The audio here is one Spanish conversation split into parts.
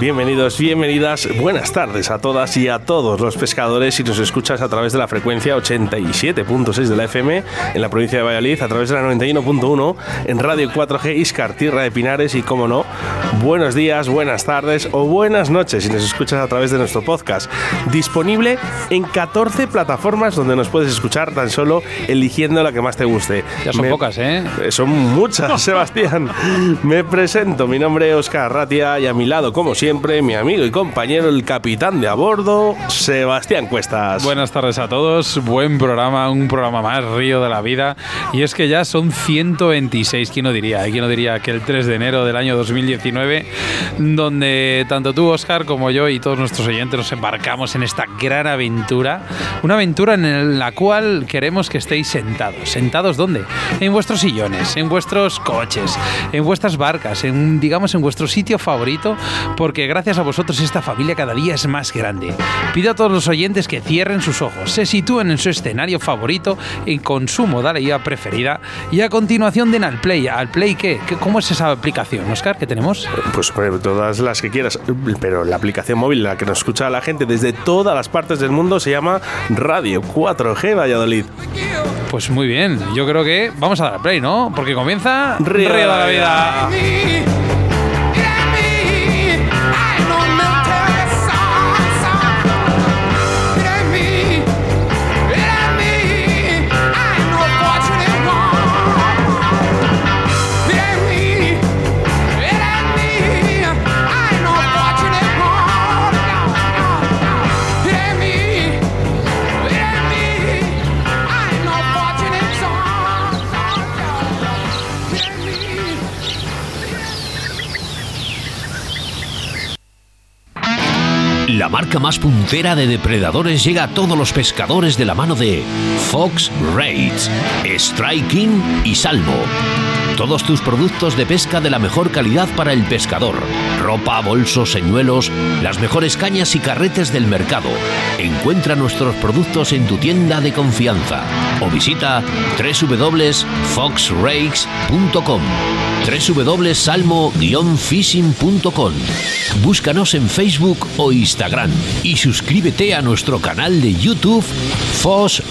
Bienvenidos, bienvenidas, buenas tardes a todas y a todos los pescadores si nos escuchas a través de la frecuencia 87.6 de la FM en la provincia de Valladolid, a través de la 91.1 en Radio 4G Iscar, Tierra de Pinares y, como no, buenos días, buenas tardes o buenas noches si nos escuchas a través de nuestro podcast, disponible en 14 plataformas donde nos puedes escuchar tan solo eligiendo la que más te guste. Ya son pocas, ¿eh? Son muchas, Sebastián. Me presento, mi nombre es Oscar Ratia y a mi lado, como siempre, mi amigo y compañero, el capitán de a bordo, Sebastián Cuestas. Buenas tardes a todos, buen programa, un programa más, Río de la Vida. Y es que ya son 126, ¿quién no diría? ¿Quién no diría que el 3 de enero del año 2019, donde tanto tú, Oscar, como yo y todos nuestros oyentes nos embarcamos en esta gran aventura? Una aventura en la cual queremos que estéis sentados. ¿Sentados dónde? En vuestros sillones, en vuestros coches, en vuestras barcas, en, digamos, en vuestro sitio favorito, porque gracias a vosotros esta familia cada día es más grande. Pido a todos los oyentes que cierren sus ojos, se sitúen en su escenario favorito y con su modalidad preferida y a continuación den al play. ¿Al play qué? ¿Cómo es esa aplicación, Oscar, que tenemos? Pues, pues todas las que quieras, pero la aplicación móvil, la que nos escucha la gente desde todas las partes del mundo, se llama Radio 4G Valladolid. Pues muy bien, yo creo que vamos a dar al play, ¿no? Porque comienza Río, de la vida. Marca más puntera de depredadores llega a todos los pescadores de la mano de Fox Raids, Striking y Salmo. Todos tus productos de pesca de la mejor calidad para el pescador. Ropa, bolsos, señuelos, las mejores cañas y carretes del mercado. Encuentra nuestros productos en tu tienda de confianza o visita www.foxrakes.com www.salmo-fishing.com Búscanos en Facebook o Instagram y suscríbete a nuestro canal de YouTube Fox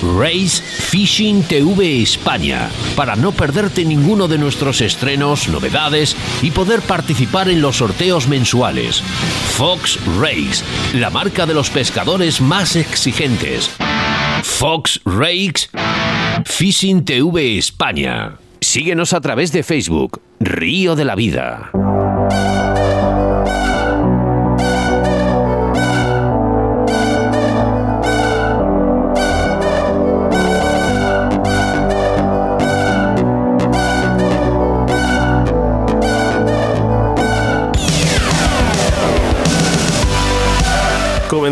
Fishing TV España para no perderte ninguno de nuestros estrenos, novedades y poder participar en los sorteos mensuales. Fox Rakes, la marca de los pescadores más exigentes. Fox Rakes, Fishing TV España. Síguenos a través de Facebook, Río de la Vida.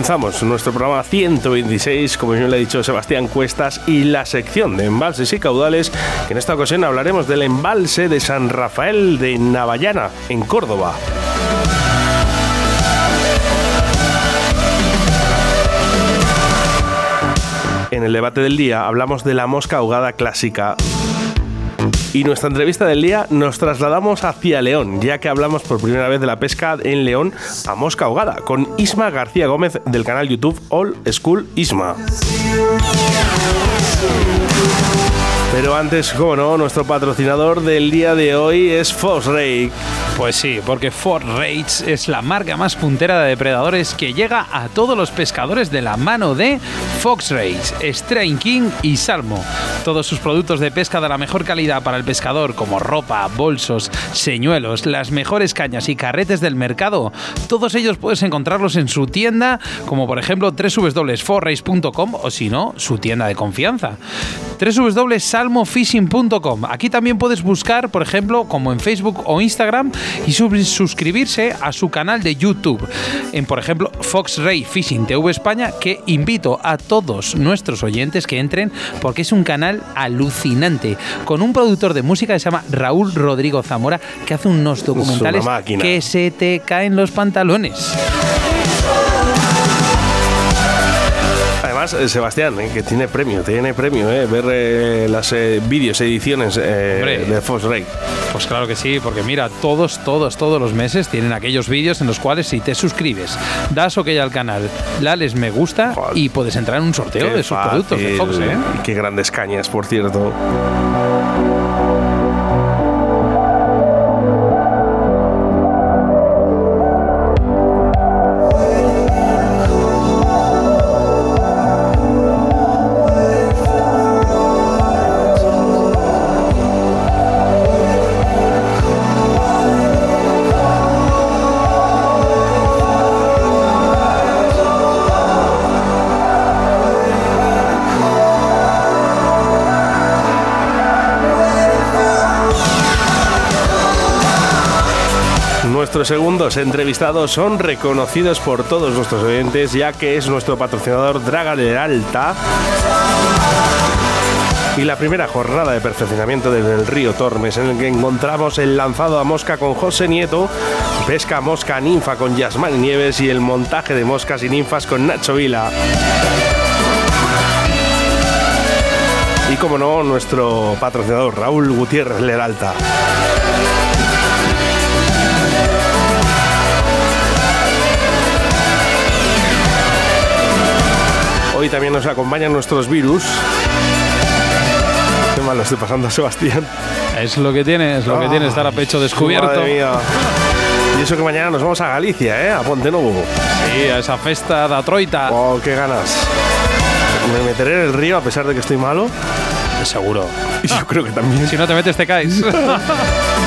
Comenzamos nuestro programa 126, como bien le ha dicho Sebastián Cuestas, y la sección de embalses y caudales, que en esta ocasión hablaremos del embalse de San Rafael de Navallana, en Córdoba. En el debate del día hablamos de la mosca ahogada clásica Y nuestra entrevista del día nos trasladamos hacia León, ya que hablamos por primera vez de la pesca en León a mosca ahogada, con Isma García Gómez del canal YouTube All School Isma. Pero antes, como no, nuestro patrocinador del día de hoy es Ray. Pues sí, porque Ford Rage es la marca más puntera de depredadores que llega a todos los pescadores de la mano de Fox Rage, Strain King y Salmo. Todos sus productos de pesca de la mejor calidad para el pescador, como ropa, bolsos, señuelos, las mejores cañas y carretes del mercado, todos ellos puedes encontrarlos en su tienda, como por ejemplo www.forrace.com o si no, su tienda de confianza. www.salmofishing.com. Aquí también puedes buscar, por ejemplo, como en Facebook o Instagram, y suscribirse a su canal de YouTube, en por ejemplo Fox Ray Fishing TV España, que invito a todos nuestros oyentes que entren porque es un canal alucinante, con un productor de música que se llama Raúl Rodrigo Zamora, que hace unos documentales que se te caen los pantalones. Eh, Sebastián, eh, que tiene premio, tiene premio, eh, ver eh, las vídeos, ediciones de Fox Ray. Pues claro que sí, porque mira, todos, todos, todos los meses tienen aquellos vídeos en los cuales si te suscribes, das ok al canal, dales me gusta y puedes entrar en un sorteo de sus productos de Fox. Qué grandes cañas, por cierto. Segundos entrevistados son reconocidos por todos nuestros oyentes, ya que es nuestro patrocinador Draga del Alta. Y la primera jornada de perfeccionamiento desde el río Tormes, en el que encontramos el lanzado a mosca con José Nieto, pesca mosca ninfa con Yasmán Nieves y el montaje de moscas y ninfas con Nacho Vila. Y como no, nuestro patrocinador Raúl Gutiérrez Leralta. Hoy también nos acompañan nuestros virus. Qué mal lo estoy pasando, Sebastián. Es lo que tiene, es lo que tiene estar a pecho descubierto. Madre mía. Y eso que mañana nos vamos a Galicia, ¿eh? A Ponte Novo. Sí, a esa festa de Troita. Oh, qué ganas. Me meteré en el río a pesar de que estoy malo. Seguro. Yo creo que también. Si no te metes, te caes.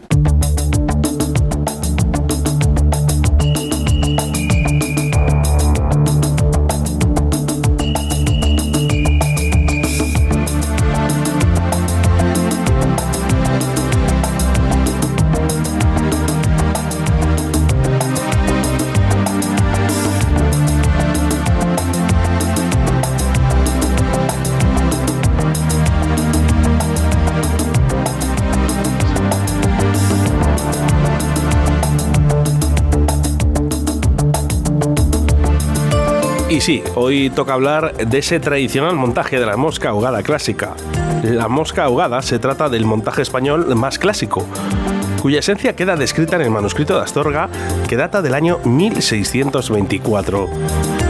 Sí, hoy toca hablar de ese tradicional montaje de la mosca ahogada clásica. La mosca ahogada se trata del montaje español más clásico, cuya esencia queda descrita en el manuscrito de Astorga, que data del año 1624.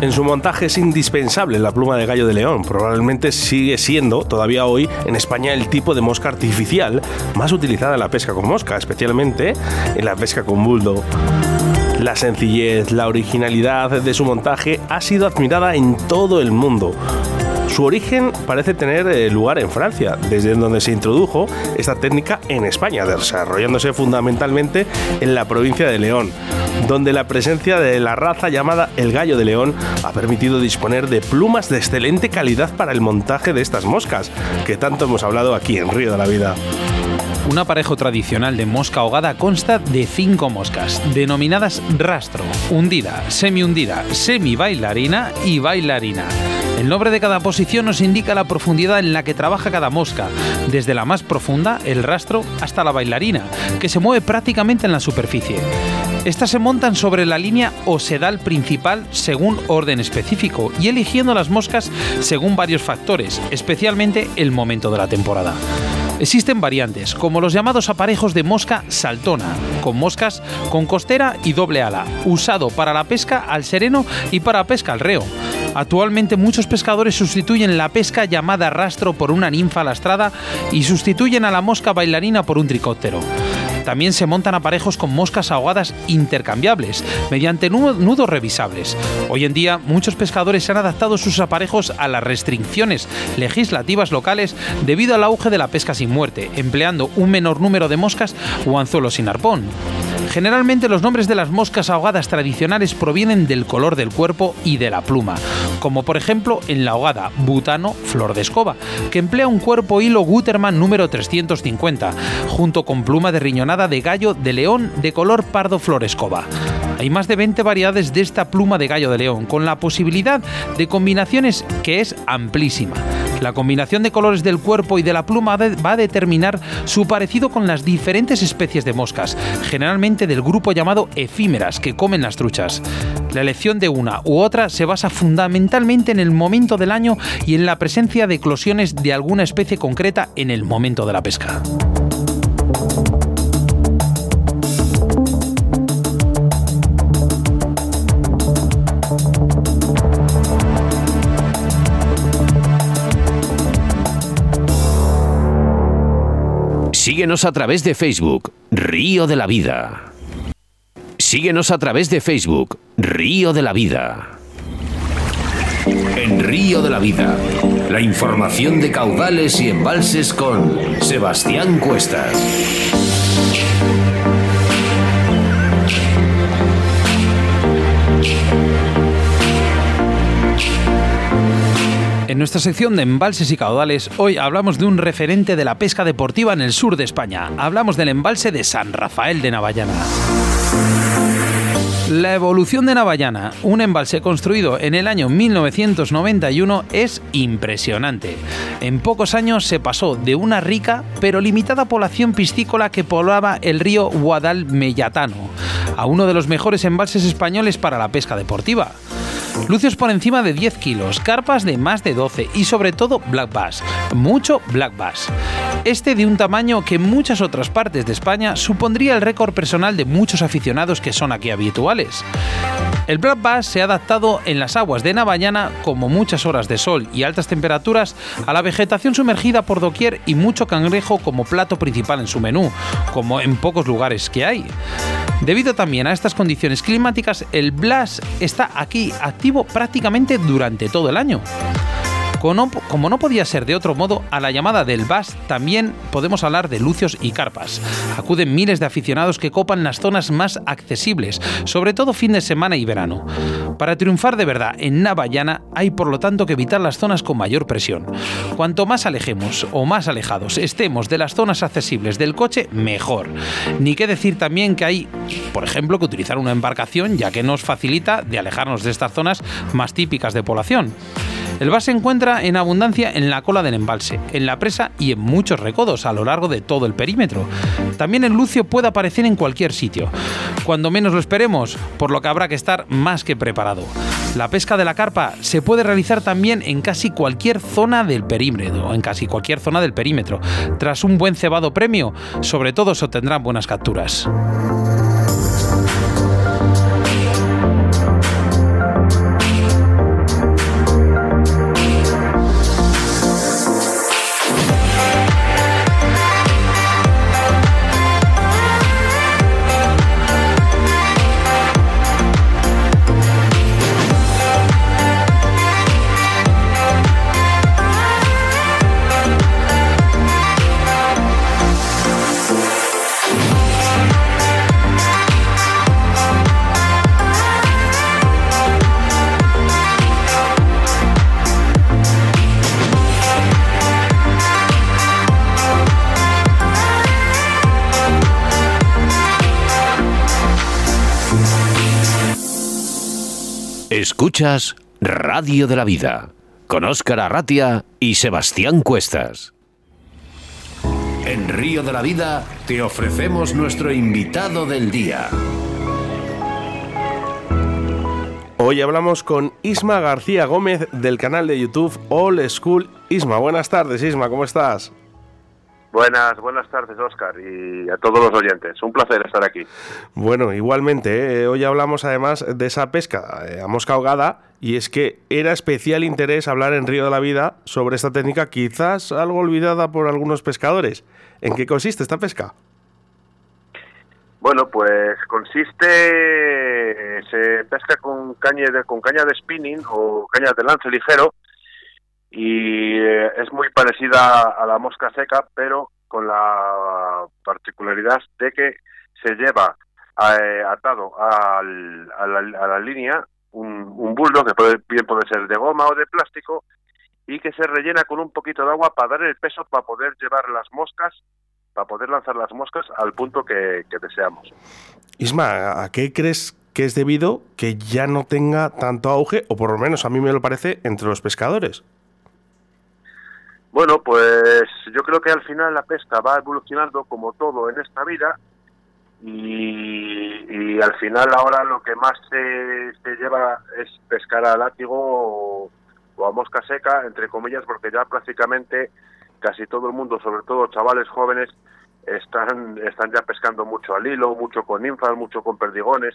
En su montaje es indispensable la pluma de gallo de león. Probablemente sigue siendo todavía hoy en España el tipo de mosca artificial más utilizada en la pesca con mosca, especialmente en la pesca con buldo. La sencillez, la originalidad de su montaje ha sido admirada en todo el mundo. Su origen parece tener eh, lugar en Francia, desde donde se introdujo esta técnica en España, desarrollándose fundamentalmente en la provincia de León, donde la presencia de la raza llamada el gallo de león ha permitido disponer de plumas de excelente calidad para el montaje de estas moscas, que tanto hemos hablado aquí en Río de la Vida. Un aparejo tradicional de mosca ahogada consta de cinco moscas, denominadas rastro, hundida, semi-hundida, semi-bailarina y bailarina. El nombre de cada posición nos indica la profundidad en la que trabaja cada mosca, desde la más profunda, el rastro, hasta la bailarina, que se mueve prácticamente en la superficie. Estas se montan sobre la línea o sedal principal según orden específico y eligiendo las moscas según varios factores, especialmente el momento de la temporada. Existen variantes, como los llamados aparejos de mosca saltona, con moscas con costera y doble ala, usado para la pesca al sereno y para pesca al reo. Actualmente muchos pescadores sustituyen la pesca llamada rastro por una ninfa lastrada y sustituyen a la mosca bailarina por un tricóptero. También se montan aparejos con moscas ahogadas intercambiables, mediante nudos revisables. Hoy en día, muchos pescadores han adaptado sus aparejos a las restricciones legislativas locales debido al auge de la pesca sin muerte, empleando un menor número de moscas o anzuelos sin arpón. Generalmente los nombres de las moscas ahogadas tradicionales provienen del color del cuerpo y de la pluma, como por ejemplo en la ahogada butano flor de escoba, que emplea un cuerpo hilo Gutermann número 350, junto con pluma de riñonada de gallo de león de color pardo flor escoba. Hay más de 20 variedades de esta pluma de gallo de león, con la posibilidad de combinaciones que es amplísima. La combinación de colores del cuerpo y de la pluma va a determinar su parecido con las diferentes especies de moscas, generalmente del grupo llamado efímeras que comen las truchas. La elección de una u otra se basa fundamentalmente en el momento del año y en la presencia de eclosiones de alguna especie concreta en el momento de la pesca. Síguenos a través de Facebook, Río de la Vida. Síguenos a través de Facebook, Río de la Vida. En Río de la Vida, la información de caudales y embalses con Sebastián Cuestas. En nuestra sección de embalses y caudales, hoy hablamos de un referente de la pesca deportiva en el sur de España. Hablamos del embalse de San Rafael de Navallana. La evolución de Navallana, un embalse construido en el año 1991, es impresionante. En pocos años se pasó de una rica pero limitada población piscícola que poblaba el río Guadalmellatano a uno de los mejores embalses españoles para la pesca deportiva. Lucios por encima de 10 kilos, carpas de más de 12 y sobre todo black bass, mucho black bass. Este de un tamaño que en muchas otras partes de España supondría el récord personal de muchos aficionados que son aquí habituales. El black bass se ha adaptado en las aguas de Navallana, como muchas horas de sol y altas temperaturas, a la vegetación sumergida por doquier y mucho cangrejo como plato principal en su menú, como en pocos lugares que hay. Debido también a estas condiciones climáticas, el Blas está aquí activo prácticamente durante todo el año. Como no, podía ser de otro modo, a la llamada del BAS también podemos hablar de lucios y carpas. Acuden miles de aficionados que copan las zonas más accesibles, sobre todo fin de semana y verano. Para triunfar de verdad en Navallana hay por lo tanto que evitar las zonas con mayor presión. Cuanto más alejemos o más alejados estemos de las zonas accesibles del coche, mejor. Ni qué decir también que hay, por ejemplo, que utilizar una embarcación ya que nos facilita de alejarnos de estas zonas más típicas de población. El bas se encuentra en abundancia en la cola del embalse, en la presa y en muchos recodos a lo largo de todo el perímetro. También el lucio puede aparecer en cualquier sitio, cuando menos lo esperemos, por lo que habrá que estar más que preparado. La pesca de la carpa se puede realizar también en casi cualquier zona del perímetro, en casi cualquier zona del perímetro. Tras un buen cebado premio, sobre todo se obtendrán buenas capturas. Escuchas Radio de la Vida con Óscar Arratia y Sebastián Cuestas. En Río de la Vida te ofrecemos nuestro invitado del día. Hoy hablamos con Isma García Gómez del canal de YouTube All School Isma. Buenas tardes, Isma, ¿cómo estás? Buenas, buenas tardes, Oscar, y a todos los oyentes. Un placer estar aquí. Bueno, igualmente, ¿eh? hoy hablamos además de esa pesca eh, a mosca ahogada, y es que era especial interés hablar en Río de la Vida sobre esta técnica, quizás algo olvidada por algunos pescadores. ¿En qué consiste esta pesca? Bueno, pues consiste, se pesca con caña de, con caña de spinning o caña de lance ligero, y eh, es muy parecida a la mosca seca, pero con la particularidad de que se lleva eh, atado al, a, la, línea un, un buldo que puede, bien puede ser de goma o de plástico y que se rellena con un poquito de agua para dar el peso para poder llevar las moscas, para poder lanzar las moscas al punto que, que deseamos. Isma, ¿a qué crees que es debido que ya no tenga tanto auge, o por lo menos a mí me lo parece, entre los pescadores? Bueno, pues yo creo que al final la pesca va evolucionando como todo en esta vida y, al final ahora lo que más se, lleva es pescar a látigo o, a mosca seca, entre comillas, porque ya prácticamente casi todo el mundo, sobre todo chavales jóvenes, están, están ya pescando mucho al hilo, mucho con ninfas, mucho con perdigones.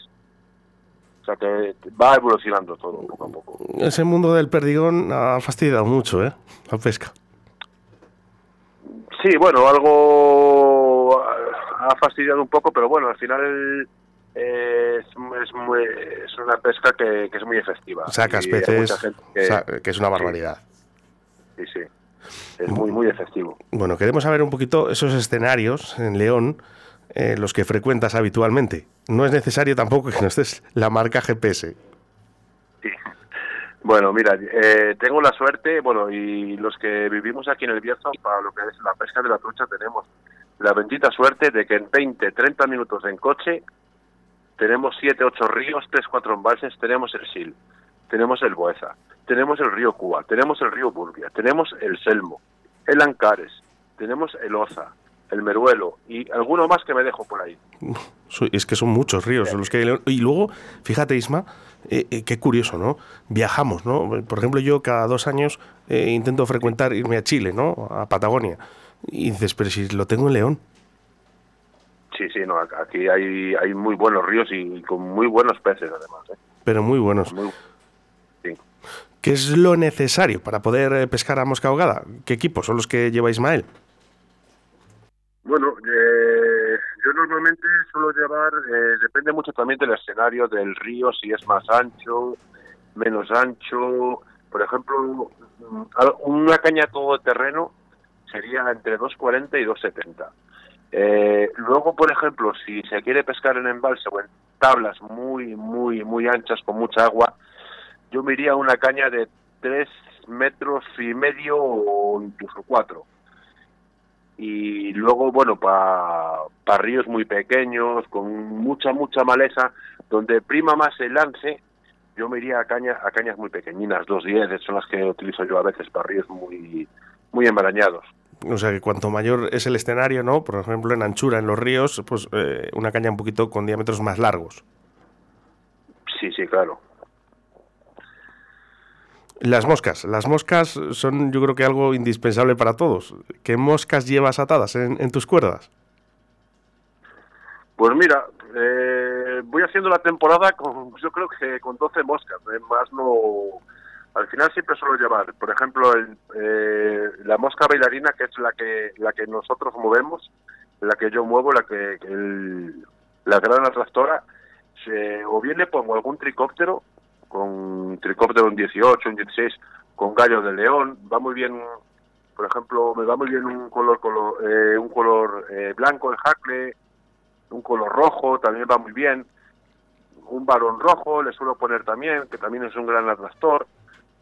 O sea que va evolucionando todo poco a poco. Ese mundo del perdigón ha fastidiado mucho, ¿eh? La pesca. Sí, bueno, algo ha fastidiado un poco, pero bueno, al final es, es, una pesca que, es muy efectiva. Sacas peces, que, que, es una barbaridad. Sí, sí. Es muy, muy efectivo. Bueno, queremos saber un poquito esos escenarios en León, eh, los que frecuentas habitualmente. No es necesario tampoco que nos des la marca GPS. Bueno, mira, eh, tengo la suerte, bueno, y los que vivimos aquí en el Bierzo, para lo que es la pesca de la trucha, tenemos la bendita suerte de que en 20, 30 minutos en coche tenemos 7, 8 ríos, 3, 4 embalses, tenemos el Sil, tenemos el Boeza, tenemos el río Cuba, tenemos el río Burbia, tenemos el Selmo, el Ancares, tenemos el Oza, el Meruelo y alguno más que me dejo por ahí. Es que son muchos ríos los que y luego, fíjate Isma, eh, eh, qué curioso, ¿no? Viajamos, ¿no? Por ejemplo, yo cada dos años eh, intento frecuentar, irme a Chile, ¿no? A Patagonia. Y dices, pero si lo tengo en León. Sí, sí, no, aquí hay, hay muy buenos ríos y con muy buenos peces, además. Pero muy buenos. sí. ¿Qué es lo necesario para poder pescar a mosca ahogada? ¿Qué equipos son los que lleva Ismael? Bueno, eh, yo normalmente suelo llevar, eh, depende mucho también del escenario, del río, si es más ancho, menos ancho. Por ejemplo, mm, una caña todo terreno sería entre 2,40 y 2,70. Eh, luego, por ejemplo, si se quiere pescar en embalse o en tablas muy, muy, muy anchas con mucha agua, yo me una caña de 3 metros y medio o incluso 4 y luego, bueno, para ríos muy pequeños, con mucha, mucha maleza, donde prima más el lance, yo me iría a, caña, a cañas muy pequeñinas, dos diez, son las que utilizo yo a veces para ríos muy, muy embarañados. O sea que cuanto mayor es el escenario, ¿no? Por ejemplo, en anchura en los ríos, pues eh, una caña un poquito con diámetros más largos. Sí, sí, claro. Las moscas. Las moscas son yo creo que algo indispensable para todos. ¿Qué moscas llevas atadas en, tus cuerdas? Pues mira, eh, voy haciendo la temporada con, yo creo que con 12 moscas. ¿eh? Más no... Al final siempre suelo llevar, por ejemplo, eh, la mosca bailarina, que es la que la que nosotros movemos, la que yo muevo, la que la gran atractora, o bien le pongo algún tricóptero con tricóptero un 18, un 16, con gallo de león, va muy bien, por ejemplo, me va muy bien un color, color eh, un color eh, blanco, el jacle, un color rojo, también va muy bien, un varón rojo le suelo poner también, que también es un gran atractor,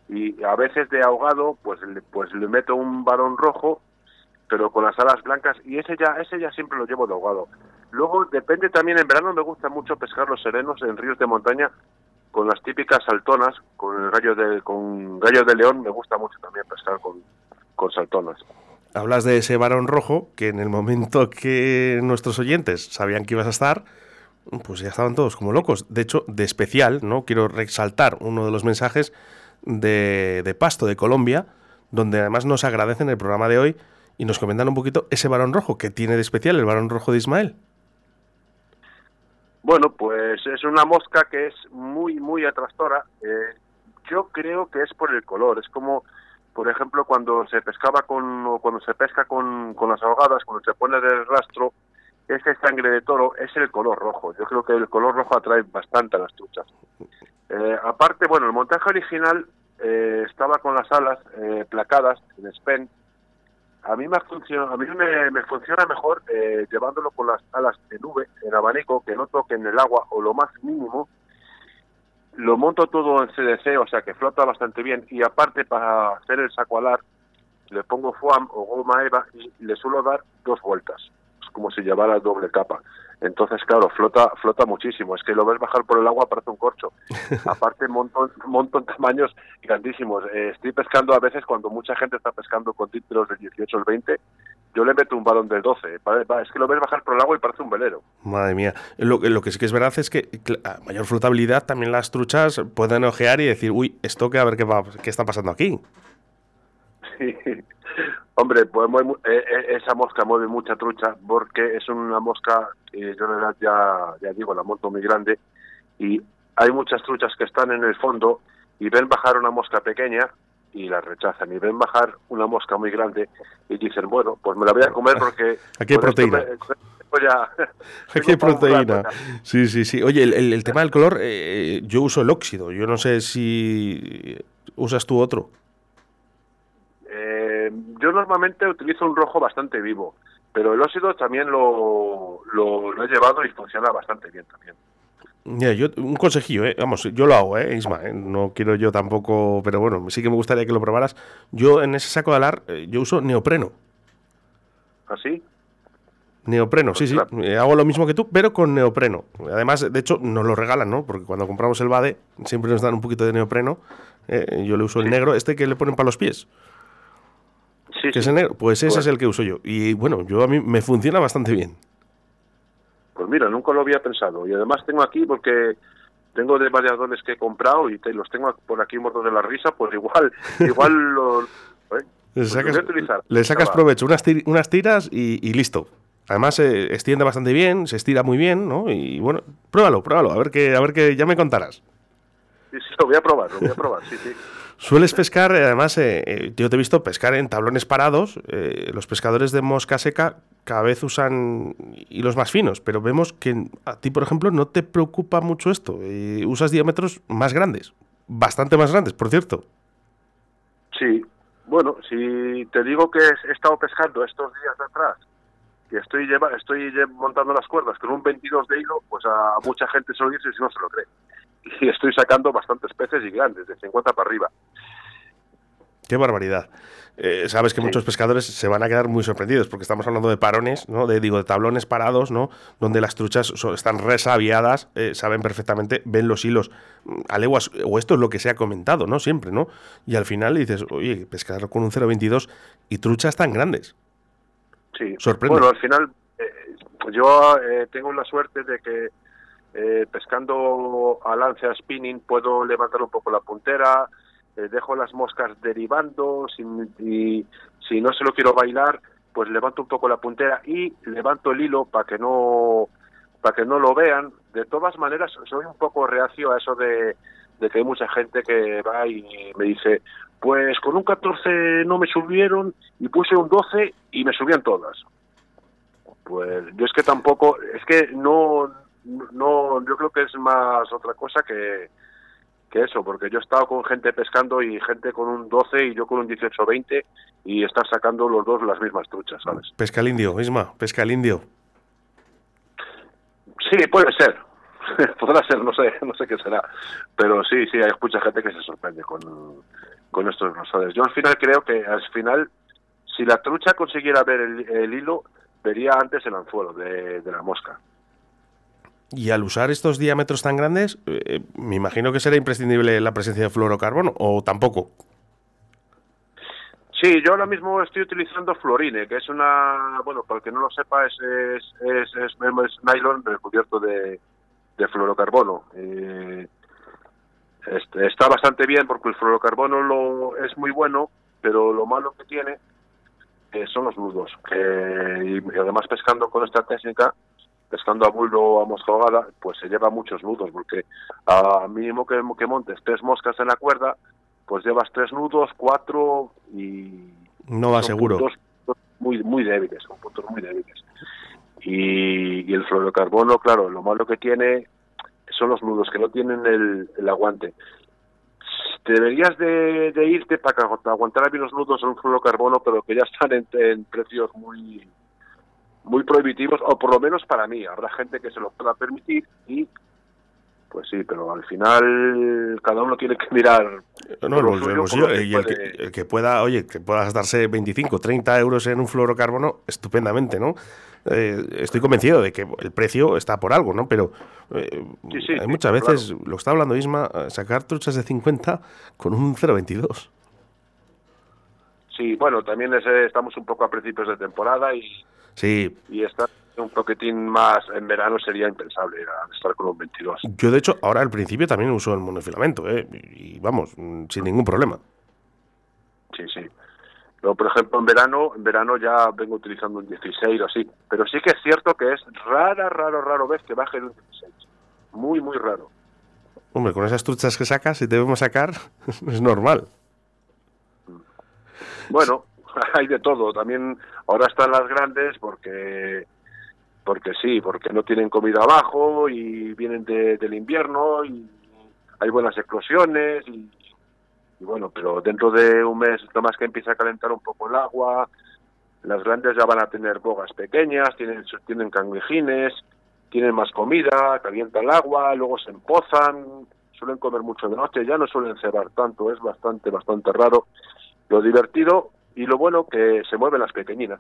y a veces de ahogado, pues, pues le meto un varón rojo, pero con las alas blancas, y ese ya, ese ya siempre lo llevo de ahogado. Luego depende también, en verano me gusta mucho pescar los serenos en ríos de montaña con las típicas saltonas, con el gallo de, con gallo de león, me gusta mucho también pescar con, con saltonas. Hablas de ese varón rojo que en el momento que nuestros oyentes sabían que ibas a estar, pues ya estaban todos como locos. De hecho, de especial, ¿no? Quiero resaltar uno de los mensajes de, de Pasto, de Colombia, donde además nos agradecen el programa de hoy y nos comentan un poquito ese varón rojo que tiene de especial el varón rojo de Ismael. Bueno, pues es una mosca que es muy, muy atractora. Eh, yo creo que es por el color. Es como, por ejemplo, cuando se pescaba con, o cuando se pesca con, con las ahogadas, cuando se pone del rastro, ese sangre de toro es el color rojo. Yo creo que el color rojo atrae bastante a las truchas. Eh, aparte, bueno, el montaje original eh, estaba con las alas eh, placadas en Spen a mí me funciona, a mí me, funciona mejor eh, llevándolo con las alas en nube, en abanico, que no toquen el agua o lo más mínimo. Lo monto todo en CDC, o sea que flota bastante bien. Y aparte, para hacer el saco alar, le pongo foam o goma eva y le suelo dar dos vueltas. Como si llevara doble capa. Entonces, claro, flota flota muchísimo. Es que lo ves bajar por el agua, parece un corcho. Aparte, montón, montón tamaños grandísimos. Eh, estoy pescando a veces cuando mucha gente está pescando con títulos de 18 o 20. Yo le meto un balón del 12. Es que lo ves bajar por el agua y parece un velero. Madre mía. Lo, lo que sí que es verdad es que a mayor flotabilidad también las truchas pueden ojear y decir, uy, esto que a ver qué, va, qué está pasando aquí. Sí. Hombre, pues eh, eh, esa mosca mueve mucha trucha porque es una mosca, eh, yo ya, ya digo, la monto muy grande y hay muchas truchas que están en el fondo y ven bajar una mosca pequeña y la rechazan y ven bajar una mosca muy grande y dicen, bueno, pues me la voy a comer porque... Aquí hay proteína. Aquí hay proteína. Sí, sí, sí. Oye, el, el, tema del color, eh, yo uso el óxido. Yo no sé si usas tú otro. Yo normalmente utilizo un rojo bastante vivo, pero el óxido también lo, lo, he llevado y funciona bastante bien también. Yeah, yo, un consejillo, ¿eh? vamos, yo lo hago, ¿eh, Isma? ¿eh? No quiero yo tampoco, pero bueno, sí que me gustaría que lo probaras. Yo en ese saco de alar, yo uso neopreno. ¿Así? Neopreno, sí, sí. Eh, hago lo mismo que tú, pero con neopreno. Además, de hecho, nos lo regalan, ¿no? Porque cuando compramos el BADE, siempre nos dan un poquito de neopreno. yo le uso el negro, este que le ponen para los pies. Sí, que es negro. Pues ese es el que uso yo. Y bueno, yo a mí me funciona bastante bien. Pues mira, nunca lo había pensado. Y además tengo aquí, porque tengo de variadores que he comprado y te, los tengo por aquí muertos de la risa, pues igual, igual lo, ¿eh? le sacas, le sacas provecho, unas, unas tiras y, listo. Además se extiende bastante bien, se estira muy bien, ¿no? Y bueno, pruébalo, pruébalo, a ver que, a ver que ya me contarás. Sí, sí, lo voy a probar, lo voy a probar, sí, sí. Sueles pescar, además, eh, eh, yo te he visto pescar en tablones parados. Eh, los pescadores de mosca seca cada vez usan hilos más finos, pero vemos que a ti, por ejemplo, no te preocupa mucho esto. usas diámetros más grandes, bastante más grandes, por cierto. Sí, bueno, si te digo que he estado pescando estos días de atrás, que estoy, lleva, estoy montando las cuerdas con un 22 de hilo, pues a mucha gente se lo dice si no se lo cree y estoy sacando bastantes peces y grandes, de 50 para arriba. Qué barbaridad. Eh, sabes que muchos pescadores se van a quedar muy sorprendidos porque estamos hablando de parones, ¿no? De digo de tablones parados, ¿no? Donde las truchas están resabiadas, eh, saben perfectamente, ven los hilos mm, a leguas o esto es lo que se ha comentado, ¿no? Siempre, ¿no? Y al final dices, "Oye, pescar con un 0.22 y truchas tan grandes." Sí. Sorprende. Bueno, al final eh, yo tengo la suerte de que eh, pescando a lancia spinning puedo levantar un poco la puntera, eh, dejo las moscas derivando y si no se lo quiero bailar, pues levanto un poco la puntera y levanto el hilo para que no para que no lo vean. De todas maneras, soy un poco reacio a eso de, de que hay mucha gente que va y me dice, pues con un 14 no me subieron y puse un 12 y me subían todas. Pues yo es que tampoco, es que no, no, yo creo que es más otra cosa que, que eso, porque yo he estado con gente pescando y gente con un 12 y yo con un 18-20 y estás sacando los dos las mismas truchas, ¿sabes? Pesca el indio, misma, pesca el indio. Sí, puede ser. Podrá ser, no sé, no sé qué será. Pero sí, sí, hay mucha gente que se sorprende con, con estos rosadores. Yo al final creo que al final, si la trucha consiguiera ver el, hilo, vería antes el anzuelo de, de la mosca. Y al usar estos diámetros tan grandes, eh, me imagino que será imprescindible la presencia de fluorocarbono, o tampoco. Sí, yo ahora mismo estoy utilizando fluorine, que es una, bueno, para el que no lo sepa, es, es, es, es, nylon recubierto de, de fluorocarbono. Eh, está bastante bien porque el fluorocarbono lo, es muy bueno, pero lo malo que tiene eh, son los nudos. Que, y además pescando con esta técnica, pescando a buldo o a mosca ahogada, pues se lleva muchos nudos, porque a mínimo que, que montes tres moscas en la cuerda, pues llevas tres nudos, cuatro y... No va seguro. Puntos muy, muy débiles, son puntos muy débiles. Y, y, el fluorocarbono, claro, lo malo que tiene son los nudos, que no tienen el, el aguante. Deberías de, de, irte para aguantar bien los nudos en un fluorocarbono, pero que ya están en, en precios muy muy prohibitivos, o por lo menos para mí. Habrá gente que se lo pueda permitir y pues sí, pero al final cada uno tiene que mirar. No, el, bolsillo, y el que, el que, pueda, oye, que pueda gastarse 25, 30 euros en un fluorocarbono, estupendamente, ¿no? Eh, estoy convencido de que el precio está por algo, ¿no? Pero eh, sí, sí, hay muchas veces, claro. lo está hablando Isma, sacar truchas de 50 con un 0,22. Sí, bueno, también es, estamos un poco a principios de temporada y, sí. y está un poquitín más en verano sería impensable estar con un 22. Yo, de hecho, ahora al principio también uso el monofilamento, ¿eh? y vamos, sin ningún problema. Sí, sí. Pero, por ejemplo, en verano, en verano ya vengo utilizando un 16 o así. Pero sí que es cierto que es rara, raro, raro vez que baje de un 16. Muy, muy raro. Hombre, con esas truchas que sacas, si debemos sacar, es normal. Bueno, hay de todo. También ahora están las grandes porque porque sí, porque no tienen comida abajo y vienen de, del invierno y hay buenas explosiones y, y, bueno, pero dentro de un mes más que empieza a calentar un poco el agua, las grandes ya van a tener bogas pequeñas, tienen, tienen cangrejines, tienen más comida, calienta el agua, luego se empozan, suelen comer mucho de noche, ya no suelen cebar tanto, es bastante, bastante raro. Lo divertido y lo bueno que se mueven las pequeñinas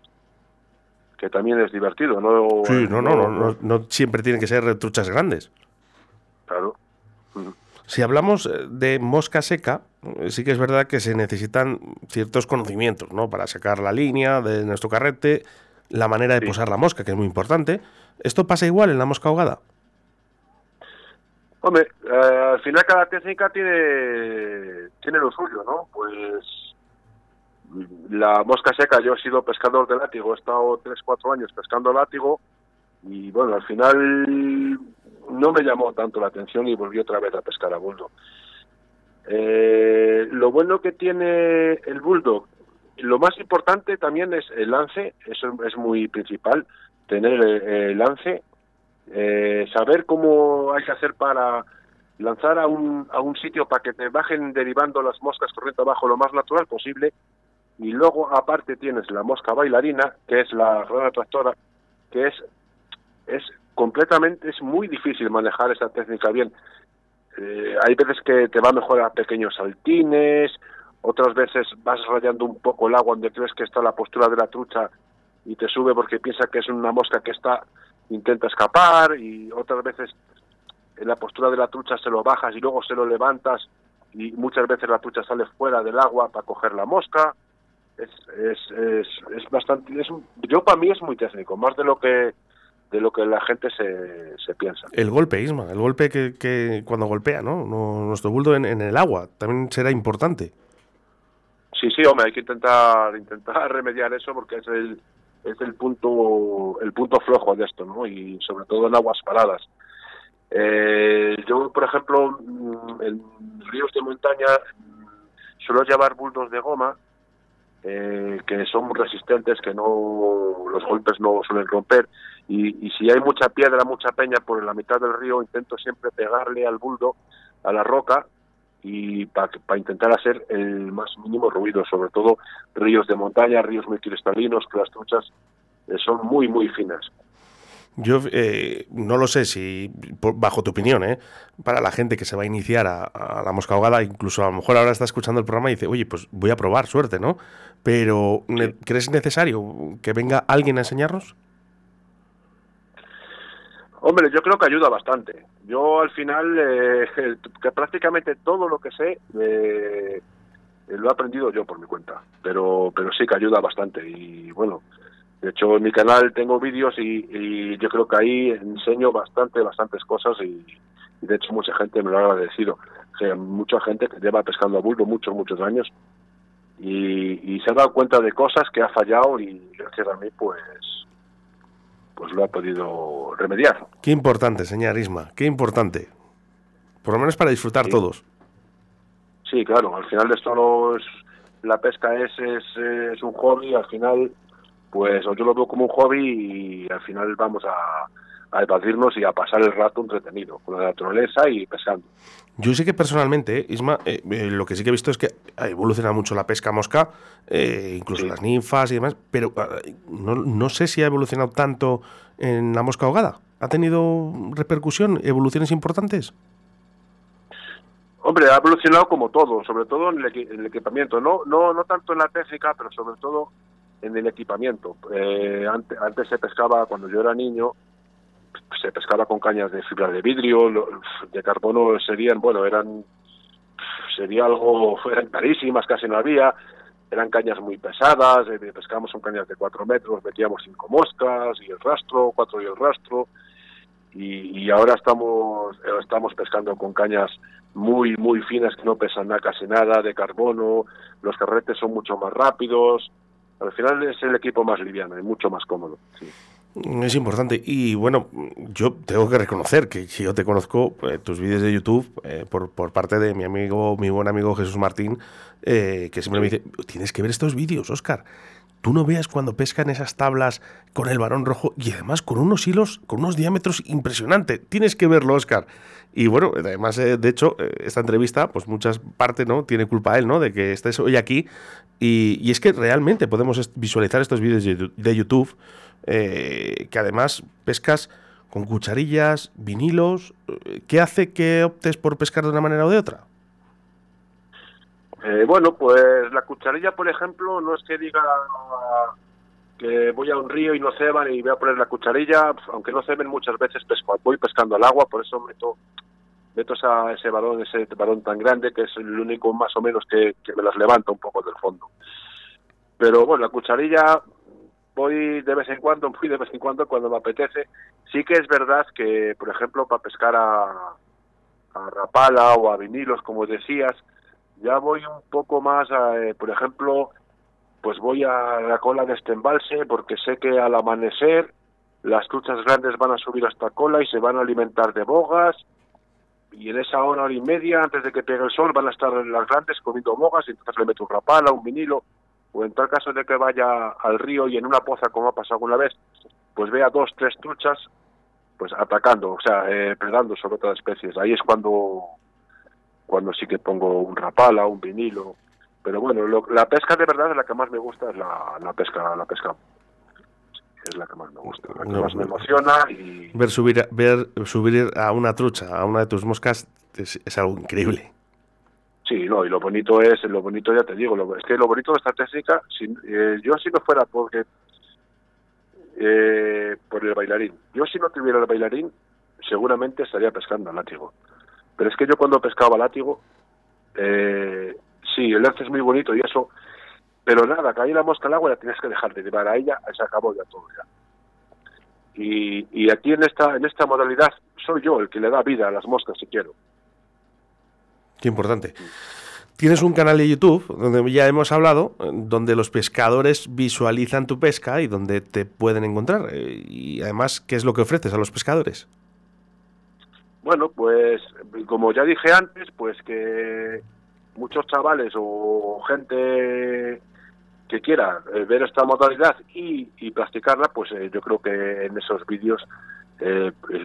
que también es divertido, ¿no? Sí, no, no, no, no, no siempre tienen que ser truchas grandes. Claro. Si hablamos de mosca seca, sí que es verdad que se necesitan ciertos conocimientos, ¿no? Para sacar la línea de nuestro carrete, la manera de posar la mosca, que es muy importante. ¿Esto pasa igual en la mosca ahogada? Hombre, eh, al final cada técnica tiene, tiene lo suyo, ¿no? Pues la mosca seca, yo he sido pescador de látigo, he estado 3, 4 años pescando látigo y bueno, al final no me llamó tanto la atención y volví otra vez a pescar a bulldog. Eh, lo bueno que tiene el bulldog, lo más importante también es el lance, eso es muy principal, tener el, lance, eh, saber cómo hay que hacer para lanzar a un, a un sitio para que te bajen derivando las moscas corriendo abajo lo más natural posible y luego aparte tienes la mosca bailarina, que es la gran atractora, que es, es completamente, es muy difícil manejar esa técnica bien. Eh, hay veces que te va mejor a pequeños saltines, otras veces vas rayando un poco el agua donde crees que está la postura de la trucha y te sube porque piensa que es una mosca que está intenta escapar y otras veces en la postura de la trucha se lo bajas y luego se lo levantas y muchas veces la trucha sale fuera del agua para coger la mosca es, es, es, es bastante es, yo para mí es muy técnico más de lo que de lo que la gente se, se piensa. El golpe Isma el golpe que, que cuando golpea no, nuestro buldo en, en, el agua también será importante. Sí sí hombre hay que intentar intentar remediar eso porque es el es el punto el punto flojo de esto no y sobre todo en aguas paradas. Eh, yo por ejemplo en ríos de montaña suelo llevar buldos de goma eh, que son muy resistentes, que no los golpes no suelen romper. Y, y, si hay mucha piedra, mucha peña por la mitad del río, intento siempre pegarle al buldo, a la roca, y para pa intentar hacer el más mínimo ruido, sobre todo ríos de montaña, ríos muy cristalinos, que las truchas eh, son muy, muy finas. Yo eh, no lo sé si, bajo tu opinión, ¿eh? para la gente que se va a iniciar a, a, la mosca ahogada, incluso a lo mejor ahora está escuchando el programa y dice, oye, pues voy a probar, suerte, ¿no? Pero. ¿crees necesario que venga alguien a enseñarnos? Hombre, yo creo que ayuda bastante. Yo al final, eh, que prácticamente todo lo que sé eh, lo he aprendido yo por mi cuenta, pero, pero sí que ayuda bastante. Y bueno, de hecho en mi canal tengo vídeos y, yo creo que ahí enseño bastante, bastantes cosas y, de hecho mucha gente me lo ha agradecido. O mucha gente que lleva pescando a bulbo muchos, muchos años y, y se ha dado cuenta de cosas que ha fallado y gracias a mí pues pues lo ha podido remediar. Qué importante, señor Isma, qué importante. Por lo menos para disfrutar todos. Sí, claro, al final de esto es, la pesca es, es, un hobby, al final, pues yo lo veo como un hobby y al final vamos a, a evadirnos y a pasar el rato entretenido con la naturaleza y pescando. Yo sé que personalmente, Isma, eh, eh, lo que sí que he visto es que ha evolucionado mucho la pesca mosca, eh, incluso las ninfas y demás, pero ah, no, no, sé si ha evolucionado tanto en la mosca ahogada. ¿Ha tenido repercusión, evoluciones importantes? Hombre, ha evolucionado como todo, sobre todo en el, equipamiento, no, no, no tanto en la técnica, pero sobre todo en el equipamiento. antes, antes se pescaba, cuando yo era niño, se pescaba con cañas de fibra de vidrio, de carbono serían, bueno, eran, sería algo, eran carísimas, casi no había, eran cañas muy pesadas, eh, pescábamos con cañas de cuatro metros, metíamos cinco moscas y el rastro, cuatro y el rastro, y, ahora estamos, estamos pescando con cañas muy, muy finas que no pesan nada, casi nada, de carbono, los carretes son mucho más rápidos, al final es el equipo más liviano y mucho más cómodo. Sí. Es importante. Y bueno, yo tengo que reconocer que si yo te conozco, eh, tus vídeos de YouTube, eh, por, por, parte de mi amigo, mi buen amigo Jesús Martín, eh, que siempre me dice, tienes que ver estos vídeos, Oscar. Tú no veas cuando pescan esas tablas con el varón rojo y además con unos hilos, con unos diámetros impresionantes. Tienes que verlo, Oscar. Y bueno, además, de hecho, esta entrevista, pues muchas partes, ¿no? Tiene culpa él, ¿no? De que estés hoy aquí. Y, es que realmente podemos visualizar estos vídeos de YouTube eh, que además pescas con cucharillas, vinilos. Eh, ¿Qué hace que optes por pescar de una manera o de otra? Eh, bueno, pues la cucharilla, por ejemplo, no es que diga que voy a un río y no ceban y voy a poner la cucharilla, aunque no ceben muchas veces pesco, voy pescando al agua, por eso meto meto esa, ese balón, ese balón tan grande que es el único más o menos que, que me las levanta un poco del fondo. Pero bueno, la cucharilla voy de vez en cuando, fui de vez en cuando cuando me apetece. Sí que es verdad que, por ejemplo, para pescar a, a rapala o a vinilos, como decías, ya voy un poco más, eh, por ejemplo, pues voy a la cola de este embalse porque sé que al amanecer las truchas grandes van a subir hasta cola y se van a alimentar de bogas y en esa hora, hora y media, antes de que pegue el sol, van a estar las grandes comiendo bogas y entonces le meto un rapala, un vinilo o en tal caso de que vaya al río y en una poza, como ha pasado alguna vez, pues vea dos, tres truchas, pues atacando, o sea, eh, predando sobre otras especies. Ahí es cuando, cuando sí que pongo un rapala, un vinilo. Pero bueno, la pesca de verdad es la que más me gusta, es la, la pesca, la pesca es la que más me gusta, la que más me emociona y ver subir ver subir a una trucha, a una de tus moscas es algo increíble. Sí, no, y lo bonito es, lo bonito ya te digo, lo, es que lo bonito de esta técnica, si, eh, yo si no fuera porque eh, por el bailarín, yo si no tuviera el bailarín, seguramente estaría pescando al látigo. Pero es que yo cuando pescaba látigo, eh, sí, el lance es muy bonito y eso, pero nada, caí la mosca al agua la tienes que dejar de llevar a ella, se acabó ya todo ya. Y, y aquí en esta, en esta modalidad soy yo el que le da vida a las moscas si quiero. Qué importante. Tienes un canal de YouTube donde ya hemos hablado, donde los pescadores visualizan tu pesca y donde te pueden encontrar. Eh, y además, ¿qué es lo que ofreces a los pescadores? Bueno, pues como ya dije antes, pues que muchos chavales o gente que quiera eh, ver esta modalidad y, practicarla, pues eh, yo creo que en esos vídeos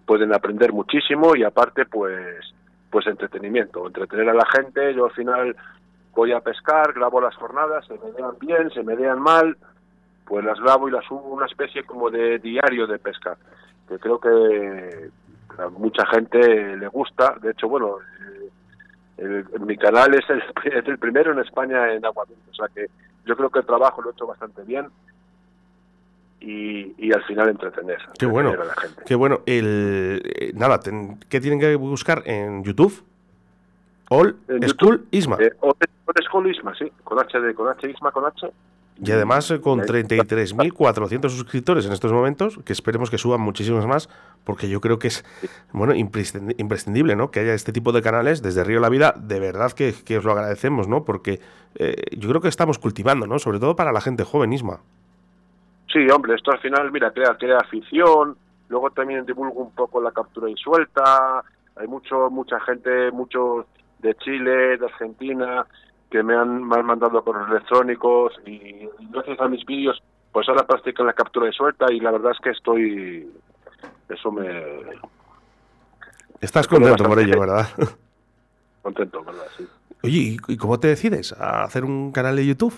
pueden aprender muchísimo y aparte pues pues entretenimiento, entretener a la gente. Yo al final voy a pescar, grabo las jornadas, se me vean bien, se me vean mal, pues las grabo y las subo una especie como de diario de pesca, que creo que a mucha gente le gusta. De hecho, bueno, eh, mi canal es el, es el, primero en España en agua o sea que yo creo que el trabajo lo he hecho bastante bien. y, y al final entretener, Qué bueno. a la gente. Qué bueno. El, eh, nada, ten- ¿qué tienen que buscar en YouTube? All En School YouTube, Isma. Eh, Old School Isma, sí, con H, de, con H Isma, con H. Y además eh, con Ahí. 33.400 suscriptores en estos momentos, que esperemos que suban muchísimos más, porque yo creo que es bueno imprescind- imprescindible ¿no? que haya este tipo de canales desde Río La Vida. De verdad que, que os lo agradecemos, ¿no? porque eh, yo creo que estamos cultivando, ¿no? sobre todo para la gente joven, Isma. Sí, hombre, esto al final, mira, crea, crea afición, luego también divulgo un poco la captura y suelta, hay mucho, mucha gente, muchos de Chile, de Argentina, que me han, me han mandado correos electrónicos y gracias a mis vídeos, pues ahora practican la captura y suelta y la verdad es que estoy, eso me Estás contento por ello, ¿verdad? contento, ¿verdad? Sí. Oye, ¿y, cómo te decides a hacer un canal de YouTube?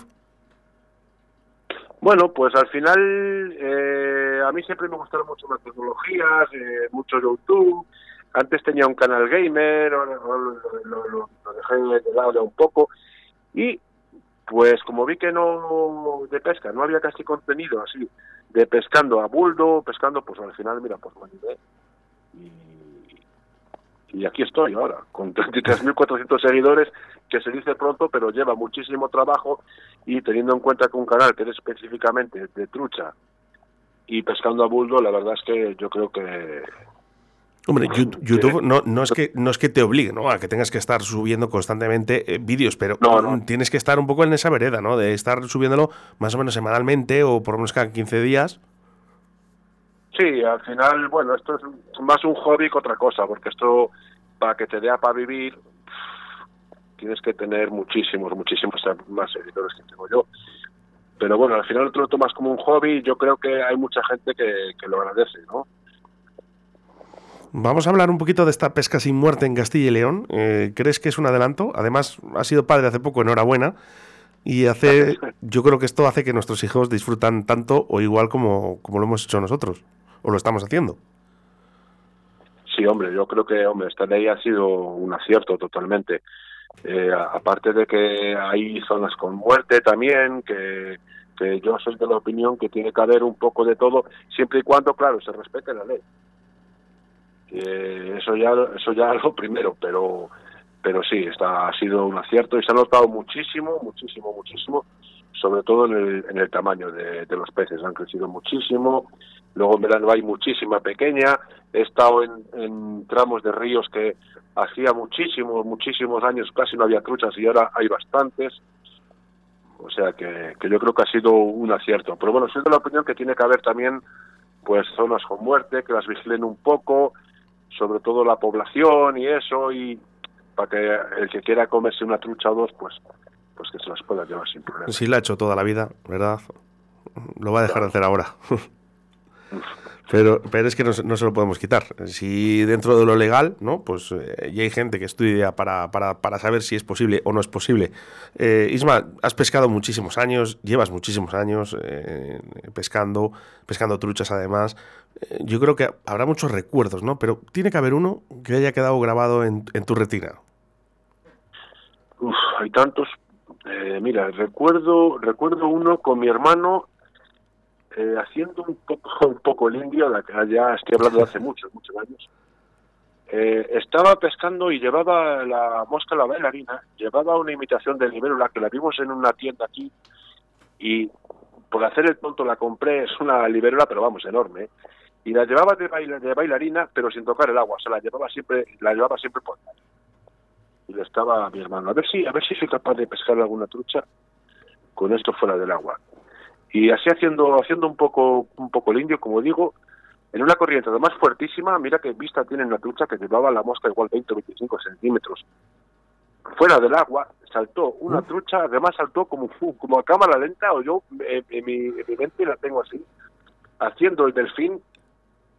Bueno, pues al final eh, a mí siempre me gustaron mucho las tecnologías, eh, mucho YouTube. Antes tenía un canal gamer, ahora ahora lo, lo- lo- lo dejé de lado ya un poco. Y pues como vi que no de pesca, no había casi contenido así, de pescando a buldo, pescando, pues al final, mira, pues me animé. Y, y aquí estoy ahora, con 33.400 seguidores, que se dice pronto, pero lleva muchísimo trabajo y teniendo en cuenta que un canal que es específicamente de trucha y pescando a buldo, la verdad es que yo creo que Hombre, YouTube no, no, es que, no es que te obligue ¿no? a que tengas que estar subiendo constantemente eh, vídeos, pero No, no. tienes que estar un poco en esa vereda, ¿no? De estar subiéndolo más o menos semanalmente o por lo menos cada 15 días. sí, al final, bueno, esto es más un hobby que otra cosa, porque esto para que te dé para vivir tienes que tener muchísimos, muchísimos más seguidores que tengo yo. Pero bueno, al final tú lo tomas como un hobby y yo creo que hay mucha gente que, que lo agradece, ¿no? Vamos a hablar un poquito de esta pesca sin muerte en Castilla y León. Eh, ¿Crees que es un adelanto? Además, ha sido padre hace poco, enhorabuena. Y hace, yo creo que esto hace que nuestros hijos disfrutan tanto o igual como, como lo hemos hecho nosotros, o lo estamos haciendo. Sí, hombre, yo creo que hombre, esta ley ha sido un acierto totalmente. Eh, aparte de que hay zonas con muerte también, que, que yo soy de la opinión que tiene que haber un poco de todo, siempre y cuando, claro, se respete la ley. Eh, eso ya eso ya lo primero, pero pero sí, está, ha sido un acierto y se ha notado muchísimo, muchísimo, muchísimo, sobre todo en el, en el tamaño de, los peces, han crecido muchísimo. Luego en verano hay muchísima pequeña. He estado en, en tramos de ríos que hacía muchísimos, muchísimos años casi no había truchas y ahora hay bastantes. O sea que, que yo creo que ha sido un acierto. Pero bueno, soy de la opinión que tiene que haber también pues zonas con muerte, que las vigilen un poco, sobre todo la población y eso, y para que el que quiera comerse una trucha o dos, pues pues que se las pueda llevar sin problema. Sí, la ha hecho toda la vida, ¿verdad? Lo va a dejar de hacer ahora. Pero, pero es que no, no se lo podemos quitar. Si dentro de lo legal, ¿no? Pues eh, ya hay gente que estudia para, para, para saber si es posible o no es posible. Eh, Isma, has pescado muchísimos años, llevas muchísimos años eh, pescando, pescando truchas además. Yo creo que habrá muchos recuerdos, ¿no? Pero tiene que haber uno que haya quedado grabado en, en tu retina. Uf, hay tantos. Mira, recuerdo recuerdo uno con mi hermano eh, haciendo un poco un poco el indio, la que ya estoy hablando de hace muchos, muchos años. Eh, estaba pescando y llevaba la mosca la bailarina, llevaba una imitación de libélula que la vimos en una tienda aquí y por hacer el tonto la compré, es una libélula pero vamos, enorme, y la llevaba de, baila- de bailarina pero sin tocar el agua, o sea, la llevaba siempre, la llevaba siempre por y le estaba a mi hermano, a ver si, a ver si soy capaz de pescar alguna trucha con esto fuera del agua. Y así haciendo, haciendo un poco, un poco el indio, como digo, en una corriente además fuertísima, mira qué vista tiene una trucha que llevaba la mosca igual 20 o 25 centímetros. Fuera del agua saltó una trucha, además saltó como, como a cámara lenta, o yo eh, en, mi, en mi mente la tengo así, haciendo el delfín,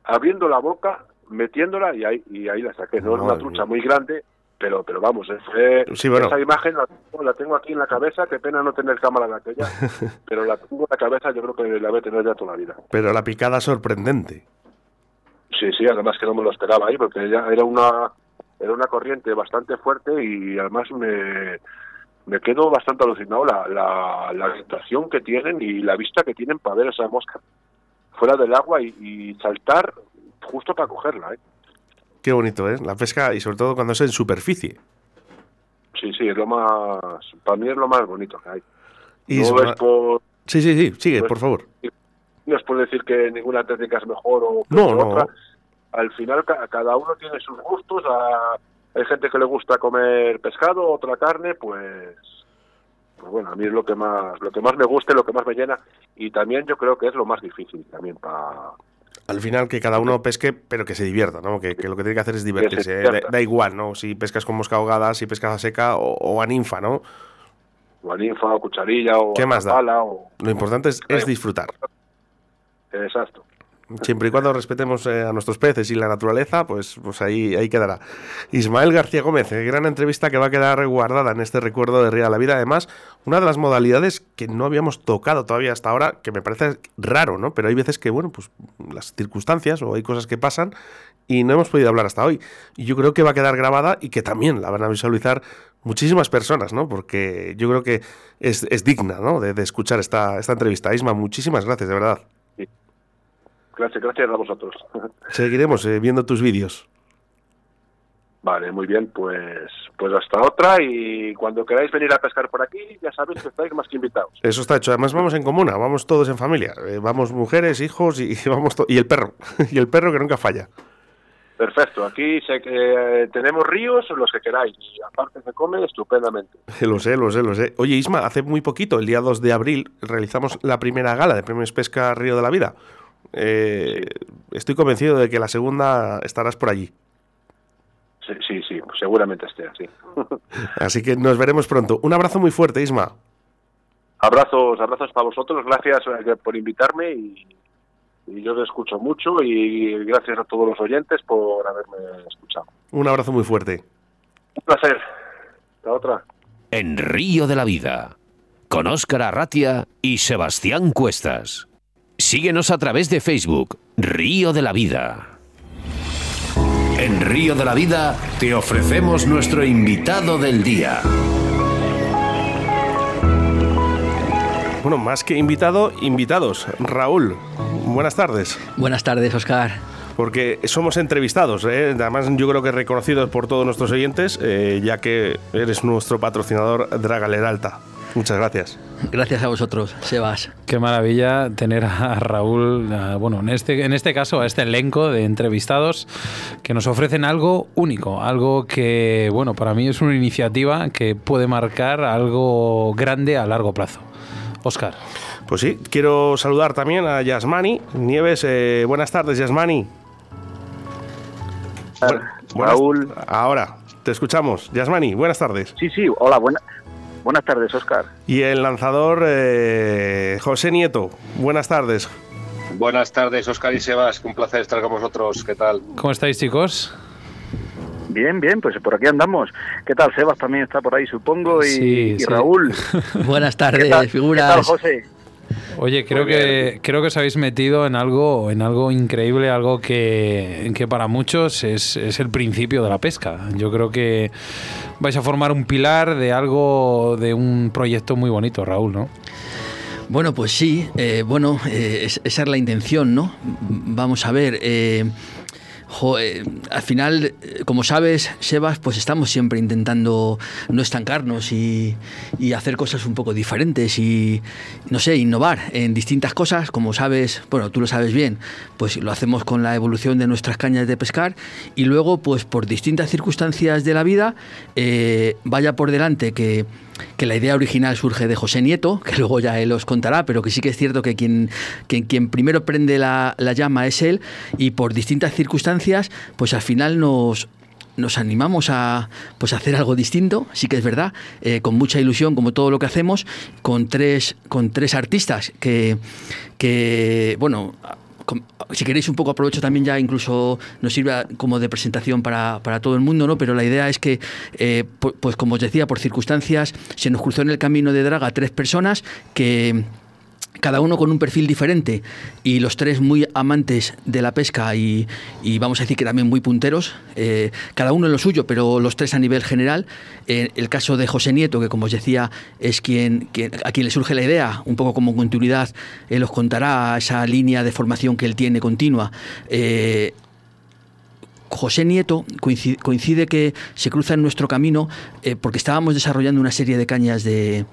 abriendo la boca, metiéndola y ahí, y ahí la saqué. No una trucha mía. muy grande, pero pero vamos, eh, fue- Sí, bueno. esa imagen la, tengo- la tengo aquí en la cabeza, qué pena no tener cámara de aquella, pero la tengo en la cabeza, yo creo que la voy a tener ya toda la vida. Pero la picada sorprendente. Sí, sí, además que no me lo esperaba ahí, porque ya era una era una corriente bastante fuerte y además me, me quedo bastante alucinado la, la, la orientación que tienen y la vista que tienen para ver esa mosca. fuera del agua y, saltar justo para cogerla. ¿eh? Qué bonito, ¿eh? La pesca y sobre todo cuando es en superficie. Sí, sí, es lo más. Para mí es lo más bonito que hay. Y no por. Sí, sí, sí, sigue, por favor. No es por decir que ninguna técnica es mejor o no, otra. Al final, cada uno tiene sus gustos. hay gente que le gusta comer pescado, otra carne, pues pues bueno, a mí es lo que más lo que más me gusta, lo que más me llena y también yo creo que es lo más difícil también para al final que cada uno pesque, pero que se divierta, ¿no? Que, lo que tiene que hacer es divertirse. ¿eh? Da, igual, ¿no? Si pescas con mosca ahogada, si pescas a seca o, a ninfa, ¿no? O a ninfa, o cucharilla, o ¿Qué más da? Lo importante es, es disfrutar. Exacto. Siempre y cuando respetemos eh, a nuestros peces y la naturaleza, pues, pues ahí, ahí quedará. Ismael García Gómez, eh, gran entrevista que va a quedar guardada en este recuerdo de Ría la Vida. Además, una de las modalidades que no habíamos tocado todavía hasta ahora, que me parece raro, ¿no? Pero hay veces que, bueno, pues las circunstancias o hay cosas que pasan y no hemos podido hablar hasta hoy. Y yo creo que va a quedar grabada y que también la van a visualizar muchísimas personas, ¿no? Porque yo creo que es, digna, ¿no? De, de escuchar esta, esta entrevista. Isma, muchísimas gracias, de verdad. Gracias, gracias a vosotros. Seguiremos eh, viendo tus vídeos. Vale, muy bien, pues pues hasta otra y cuando queráis venir a pescar por aquí, ya sabéis que estáis más que invitados. Eso está hecho, además vamos en comuna, vamos todos en familia, eh, vamos mujeres, hijos y, vamos y el perro, y el perro que nunca falla. Perfecto, aquí sé que eh, tenemos ríos, los que queráis, y aparte se come estupendamente. Lo sé, lo sé, lo sé. Oye, Isma, hace muy poquito, el día 2 de abril, realizamos la primera gala de Premios Pesca Río de la Vida. Eh, estoy convencido de que la segunda estarás por allí. Sí, sí, sí, seguramente esté así. así que nos veremos pronto. Un abrazo muy fuerte, Isma. Abrazos, abrazos para vosotros. Gracias eh, por invitarme y, yo te escucho mucho y gracias a todos los oyentes por haberme escuchado. Un abrazo muy fuerte. Un placer. La otra. En Río de la Vida, con Óscar Arratia y Sebastián Cuestas. Síguenos a través de Facebook, Río de la Vida. En Río de la Vida te ofrecemos nuestro invitado del día. Bueno, más que invitado, invitados. Raúl, buenas tardes. Buenas tardes, Oscar. Porque somos entrevistados, ¿eh? además yo creo que reconocidos por todos nuestros oyentes, eh, ya que eres nuestro patrocinador Draga Alta. Muchas gracias. Gracias a vosotros, Sebas. Qué maravilla tener a Raúl, bueno, en este, en este caso a este elenco de entrevistados que nos ofrecen algo único, algo que, bueno, para mí es una iniciativa que puede marcar algo grande a largo plazo. Oscar. Pues sí, quiero saludar también a Yasmani Nieves. Eh, buenas tardes, Yasmani. Raúl. Ahora, te escuchamos. Yasmani, buenas tardes. Sí, sí, hola, buenas. Buenas tardes, Oscar. Y el lanzador eh, José Nieto. Buenas tardes. Buenas tardes, Oscar y Sebas. Un placer estar con vosotros. ¿Qué tal? ¿Cómo estáis, chicos? Bien, bien, pues por aquí andamos. ¿Qué tal? Sebas también está por ahí, supongo, y, Raúl. Buenas tardes, figuras. ¿Qué tal, José? Oye, creo que creo que os habéis metido en algo en algo increíble, algo que, que para muchos es, es, el principio de la pesca. Yo creo que vais a formar un pilar de algo, de un proyecto muy bonito, Raúl, ¿no? Bueno, pues sí, eh, bueno, eh, esa es la intención, ¿no? Vamos a ver. Eh, eh, al final, eh, como sabes, Sebas, pues estamos siempre intentando no estancarnos y, hacer cosas un poco diferentes y, no sé, innovar en distintas cosas. Como sabes, bueno, tú lo sabes bien, pues lo hacemos con la evolución de nuestras cañas de pescar y luego, pues por distintas circunstancias de la vida, eh, vaya por delante que que la idea original surge de José Nieto, que luego ya él os contará, pero que sí que es cierto que quien, quien, primero prende la, llama es él y por distintas circunstancias, pues al final nos, nos animamos a pues hacer algo distinto, sí que es verdad, eh, con mucha ilusión, como todo lo que hacemos, con tres, con tres artistas que, que bueno, si queréis un poco aprovecho también ya incluso nos sirve como de presentación para, todo el mundo, ¿no? Pero la idea es que, eh, pues como os decía, por circunstancias se nos cruzó en el camino de Draga tres personas que cada uno con un perfil diferente y los tres muy amantes de la pesca y, vamos a decir que también muy punteros, eh, cada uno en lo suyo, pero los tres a nivel general. el caso de José Nieto, que como os decía es quien, a quien le surge la idea, un poco como continuidad, él os contará esa línea de formación que él tiene continua. Eh, José Nieto coincide, que se cruza en nuestro camino eh, porque estábamos desarrollando una serie de cañas de,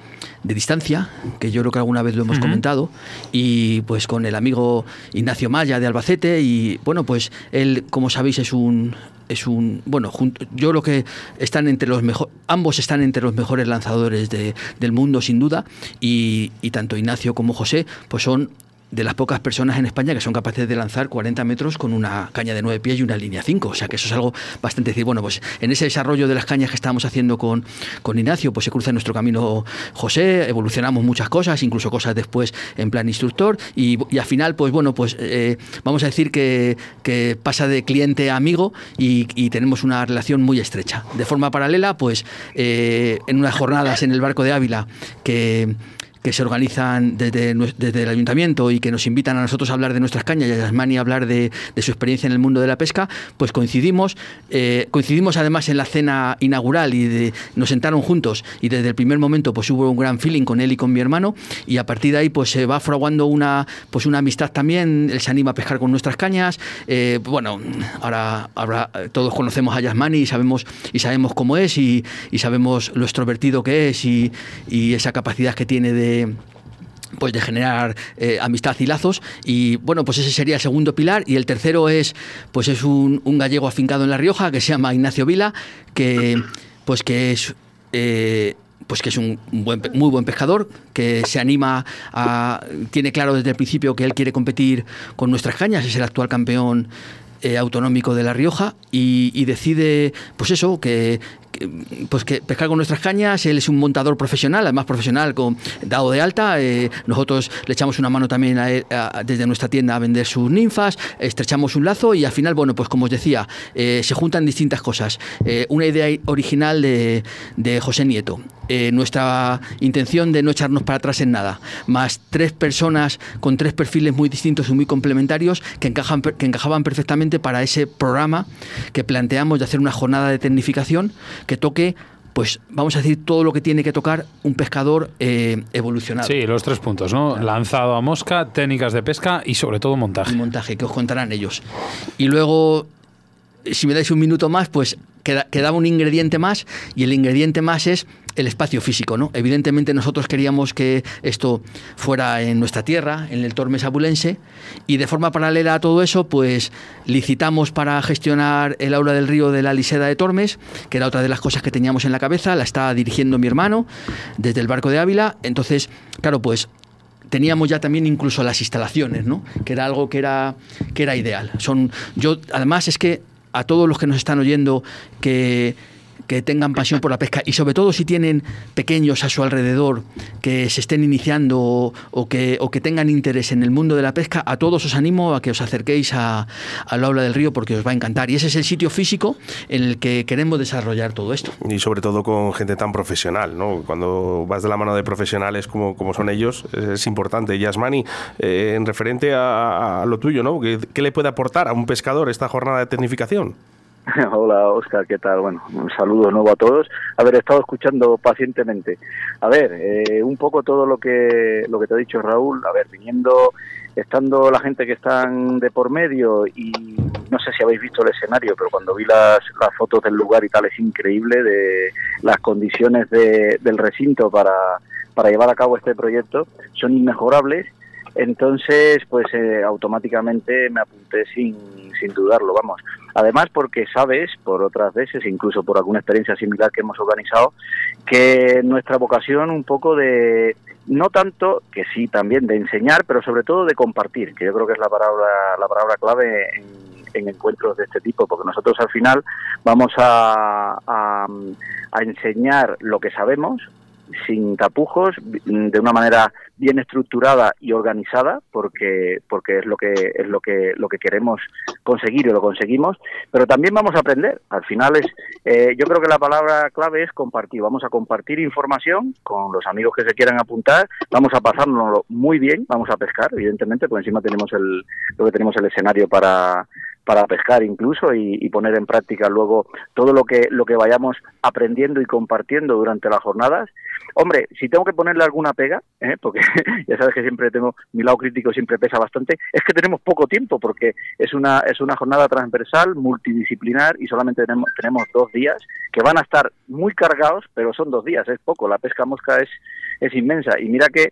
distancia, que yo creo que alguna vez lo hemos comentado, y pues con el amigo Ignacio Maya de Albacete, y bueno, pues él, como sabéis, es un, es un bueno yo creo que están entre los mejores ambos están entre los mejores lanzadores del mundo sin duda y, y, tanto Ignacio como José pues son de las pocas personas en España que son capaces de lanzar 40 metros con una caña de 9 pies y una línea 5. O sea que eso es algo bastante decir. Bueno, pues en ese desarrollo de las cañas que estamos haciendo con, con Ignacio, pues se cruza nuestro camino José, evolucionamos muchas cosas, incluso cosas después en plan instructor, y, al final, pues bueno, pues eh, vamos a decir que, pasa de cliente a amigo y, tenemos una relación muy estrecha. De forma paralela, pues eh, en unas jornadas en el barco de Ávila que que se organizan desde, desde, el ayuntamiento y que nos invitan a nosotros a hablar de nuestras cañas y a Yasmani a hablar de, su experiencia en el mundo de la pesca, pues coincidimos, eh, coincidimos además en la cena inaugural y nos sentaron juntos y desde el primer momento pues hubo un gran feeling con él y con mi hermano y a partir de ahí pues se va fraguando una, pues una amistad también, él se anima a pescar con nuestras cañas, eh, bueno, ahora, ahora todos conocemos a Yasmani y sabemos, y sabemos cómo es y, y sabemos lo extrovertido que es y, y esa capacidad que tiene de pues de generar eh, amistad y lazos y bueno pues ese sería el segundo pilar y el tercero es pues es un, gallego afincado en la Rioja que se llama Ignacio Vila que pues que es eh, pues que es un muy buen pescador, que se anima a. tiene claro desde el principio que él quiere competir con nuestras cañas, es el actual campeón eh, autonómico de La Rioja y, decide, pues eso, que, pues que pescar con nuestras cañas. Él es un montador profesional, además profesional, con, dado de alta. Eh, nosotros le echamos una mano también desde nuestra tienda a vender sus ninfas, estrechamos un lazo y al final, bueno, pues como os decía, eh, se juntan distintas cosas. una idea original de, de José Nieto. nuestra intención de no echarnos para atrás en nada, más tres personas con tres perfiles muy distintos y muy complementarios que, encajan, que encajaban perfectamente para ese programa que planteamos de hacer una jornada de tecnificación que toque pues vamos a decir todo lo que tiene que tocar un pescador eh, evolucionado. Sí, los tres puntos, ¿no? Lanzado a mosca, técnicas de pesca y sobre todo montaje. montaje, que os contarán ellos. Y luego, si me dais un minuto más, pues quedaba un ingrediente más y el ingrediente más es el espacio físico. ¿no? Evidentemente nosotros queríamos que esto fuera en nuestra tierra, en el Tormes abulense, y de forma paralela a todo eso, pues licitamos para gestionar el aula del río de la Liseda de Tormes, que era otra de las cosas que teníamos en la cabeza, la estaba dirigiendo mi hermano desde el barco de Ávila, entonces, claro, pues teníamos ya también incluso las instalaciones, ¿no? que era algo que era, que era ideal. Son, yo, además es que a todos los que nos están oyendo que que tengan pasión por la pesca y sobre todo si tienen pequeños a su alrededor que se estén iniciando o, que, o que tengan interés en el mundo de la pesca, a todos os animo a que os acerquéis a, al aula del río porque os va a encantar. Y ese es el sitio físico en el que queremos desarrollar todo esto. Y sobre todo con gente tan profesional, ¿no? Cuando vas de la mano de profesionales como, como son ellos, es importante. Yasmani, eh, en referente a, lo tuyo, ¿no? ¿Qué le puede aportar a un pescador esta jornada de tecnificación? Hola Oscar, ¿qué tal? Bueno, un saludo de nuevo a todos. Haber estado escuchando pacientemente. A ver, eh, un poco todo lo que lo que te ha dicho Raúl. A ver, viniendo, estando la gente que están de por medio y no sé si habéis visto el escenario, pero cuando vi las, las fotos del lugar y tal es increíble de las condiciones del recinto para para llevar a cabo este proyecto son inmejorables entonces, pues eh, automáticamente me apunté sin, sin dudarlo, vamos. Además, porque sabes, por otras veces, incluso por alguna experiencia similar que hemos organizado, que nuestra vocación un poco de, no tanto, que sí también de enseñar, pero sobre todo de compartir, que yo creo que es la palabra, la palabra clave en, encuentros de este tipo, porque nosotros al final vamos a, a enseñar lo que sabemos, sin tapujos, de una manera bien estructurada y organizada, porque porque es lo que es lo que lo que queremos conseguir y lo conseguimos. Pero también vamos a aprender. Al final es, eh, yo creo que la palabra clave es compartir. Vamos a compartir información con los amigos que se quieran apuntar. Vamos a pasárnoslo muy bien. Vamos a pescar, evidentemente, porque encima tenemos el lo que tenemos el escenario para para pescar incluso y, poner en práctica luego todo lo que lo que vayamos aprendiendo y compartiendo durante las jornadas. Hombre, si tengo que ponerle alguna pega, ¿eh? porque ya sabes que siempre tengo mi lado crítico siempre pesa bastante, es que tenemos poco tiempo porque es una es una jornada transversal, multidisciplinar y solamente tenemos, tenemos dos días que van a estar muy cargados, pero son dos días, es poco. La pesca mosca es es inmensa y mira que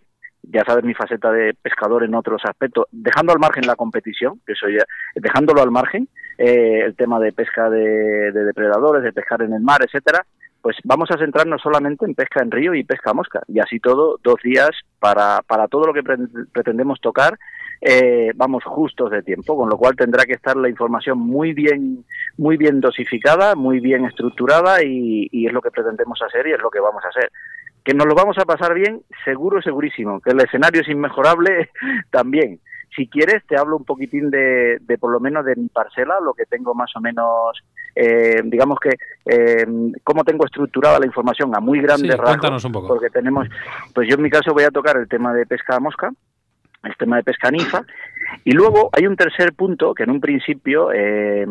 ya sabes mi faceta de pescador en otros aspectos, dejando al margen la competición, que eso ya, dejándolo al margen, eh, el tema de pesca de, depredadores, de pescar en el mar, etcétera, pues vamos a centrarnos solamente en pesca en río y pesca mosca, y así todo, dos días para, para todo lo que pretendemos tocar, eh, vamos justos de tiempo, con lo cual tendrá que estar la información muy bien, muy bien dosificada, muy bien estructurada, y, y es lo que pretendemos hacer y es lo que vamos a hacer. Que nos lo vamos a pasar bien, seguro, segurísimo. Que el escenario es inmejorable, también. Si quieres, te hablo un poquitín de, de por lo menos de mi parcela, lo que tengo más o menos, eh, digamos que, eh, cómo tengo estructurada la información a muy grandes sí, Cuéntanos un poco. Porque tenemos, pues yo en mi caso voy a tocar el tema de pesca a mosca, el tema de pesca ninfa, y luego hay un tercer punto que en un principio eh,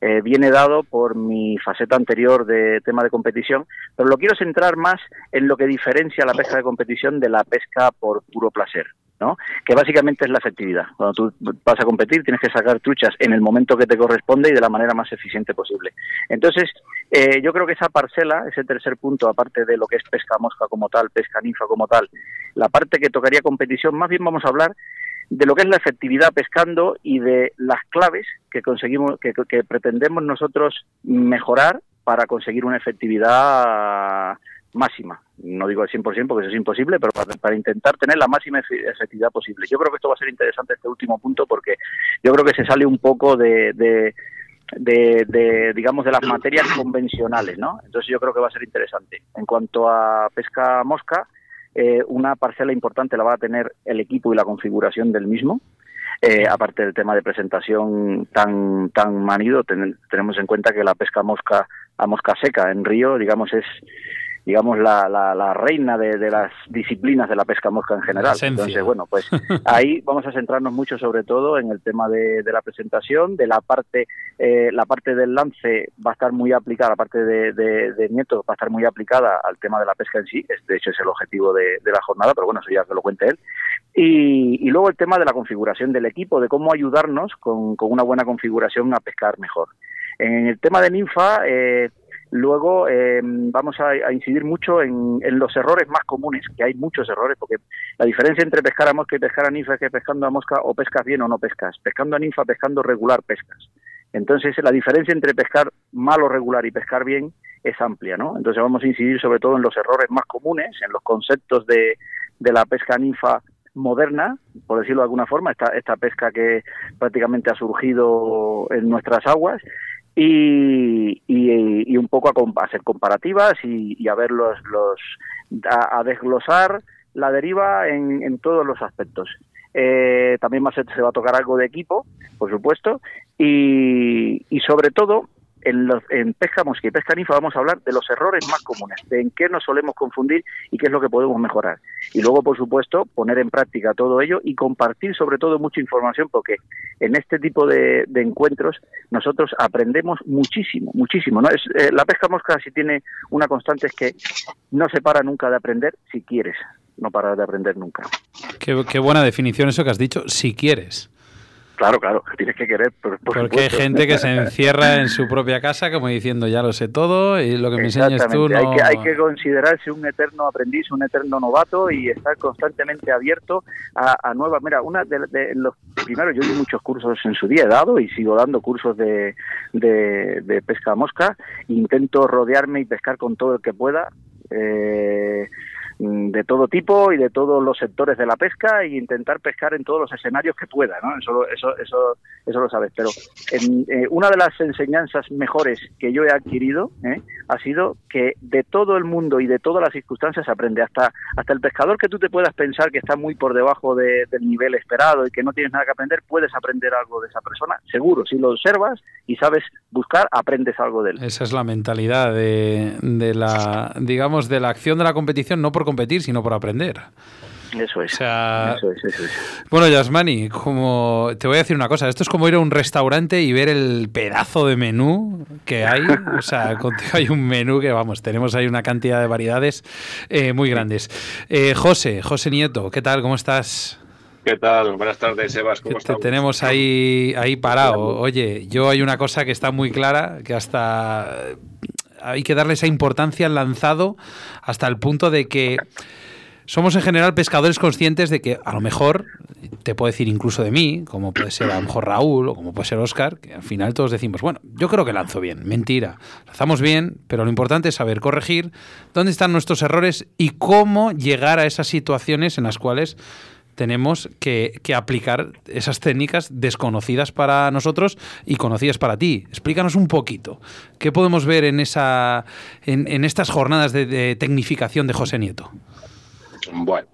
eh, viene dado por mi faceta anterior de tema de competición, pero lo quiero centrar más en lo que diferencia la pesca de competición de la pesca por puro placer. ¿no? que básicamente es la efectividad. Cuando tú vas a competir tienes que sacar truchas en el momento que te corresponde y de la manera más eficiente posible. Entonces, eh, yo creo que esa parcela, ese tercer punto, aparte de lo que es pesca mosca como tal, pesca ninfa como tal, la parte que tocaría competición, más bien vamos a hablar de lo que es la efectividad pescando y de las claves que conseguimos, que, pretendemos nosotros mejorar para conseguir una efectividad máxima. No digo al 100% porque eso es imposible, pero para, intentar tener la máxima efectividad posible. Yo creo que esto va a ser interesante este último punto porque yo creo que se sale un poco de, de, de, digamos, de las materias convencionales, ¿no? Entonces yo creo que va a ser interesante. En cuanto a pesca mosca, eh, una parcela importante la va a tener el equipo y la configuración del mismo. Eh, aparte del tema de presentación tan tan manido, tenemos en cuenta que la pesca mosca a mosca seca en río, digamos, es digamos, la, la, reina de, las disciplinas de la pesca mosca en general. Entonces, bueno, pues ahí vamos a centrarnos mucho sobre todo en el tema de, la presentación, de la parte, eh, la parte del lance va a estar muy aplicada, la parte de, de, Nieto va a estar muy aplicada al tema de la pesca en sí, de hecho es el objetivo de, la jornada, pero bueno, eso ya que lo cuente él. Y, y, luego el tema de la configuración del equipo, de cómo ayudarnos con, con una buena configuración a pescar mejor. En el tema de ninfa, eh, Luego eh, vamos a, incidir mucho en, los errores más comunes, que hay muchos errores, porque la diferencia entre pescar a mosca y pescar a ninfa es que pescando a mosca o pescas bien o no pescas. Pescando a ninfa, pescando regular, pescas. Entonces la diferencia entre pescar mal o regular y pescar bien es amplia, ¿no? Entonces vamos a incidir sobre todo en los errores más comunes, en los conceptos de, de la pesca ninfa moderna, por decirlo de alguna forma, esta, esta pesca que prácticamente ha surgido en nuestras aguas y, y, un poco a, hacer comparativas y, a ver los, los a, desglosar la deriva en, en todos los aspectos. Eh, también más se va a tocar algo de equipo, por supuesto, y, y sobre todo en, los, en pesca mosca y pesca ninfa vamos a hablar de los errores más comunes, de en qué nos solemos confundir y qué es lo que podemos mejorar. Y luego, por supuesto, poner en práctica todo ello y compartir sobre todo mucha información porque en este tipo de, encuentros nosotros aprendemos muchísimo, muchísimo. ¿no? Es, eh, la pesca mosca si tiene una constante es que no se para nunca de aprender si quieres, no para de aprender nunca. Qué, qué buena definición eso que has dicho, si quieres. Claro, claro, tienes que querer. Porque hay gente que se encierra en su propia casa como diciendo ya lo sé todo y lo que me enseñas tú no... Hay que, hay que considerarse un eterno aprendiz, un eterno novato y estar constantemente abierto a, nuevas... Mira, una de, los... Primero, yo di muchos cursos en su día, he dado y sigo dando cursos de, de, pesca a mosca. Intento rodearme y pescar con todo el que pueda. Eh, de todo tipo y de todos los sectores de la pesca e intentar pescar en todos los escenarios que pueda, ¿no? Eso, eso, eso, lo sabes. Pero en, eh, una de las enseñanzas mejores que yo he adquirido ¿eh? ha sido que de todo el mundo y de todas las circunstancias aprende. Hasta, hasta el pescador que tú te puedas pensar que está muy por debajo del nivel esperado y que no tienes nada que aprender, puedes aprender algo de esa persona, seguro. Si lo observas y sabes buscar, aprendes algo de él. Esa es la mentalidad de, de la, digamos, de la acción de la competición, no por competir, sino por aprender. Eso es. O sea, Eso es, eso es. Bueno, Yasmani, como te voy a decir una cosa, esto es como ir a un restaurante y ver el pedazo de menú que hay. O sea, contigo hay un menú que, vamos, tenemos ahí una cantidad de variedades eh, muy grandes. Eh, José, José Nieto, ¿qué tal? ¿Cómo estás? ¿Qué tal? Buenas tardes, Sebas. ¿Cómo Te estamos? tenemos ahí, ahí parado. Oye, yo hay una cosa que está muy clara, que hasta hay que darle esa importancia al lanzado hasta el punto de que somos en general pescadores conscientes de que a lo mejor, te puedo decir incluso de mí, como puede ser a lo mejor Raúl o como puede ser Oscar, que al final todos decimos, bueno, yo creo que lanzo bien, mentira, lanzamos bien, pero lo importante es saber corregir dónde están nuestros errores y cómo llegar a esas situaciones en las cuales tenemos que, aplicar esas técnicas desconocidas para nosotros y conocidas para ti. Explícanos un poquito. ¿Qué podemos ver en, esa, en, estas jornadas de, tecnificación de José Nieto? Bueno,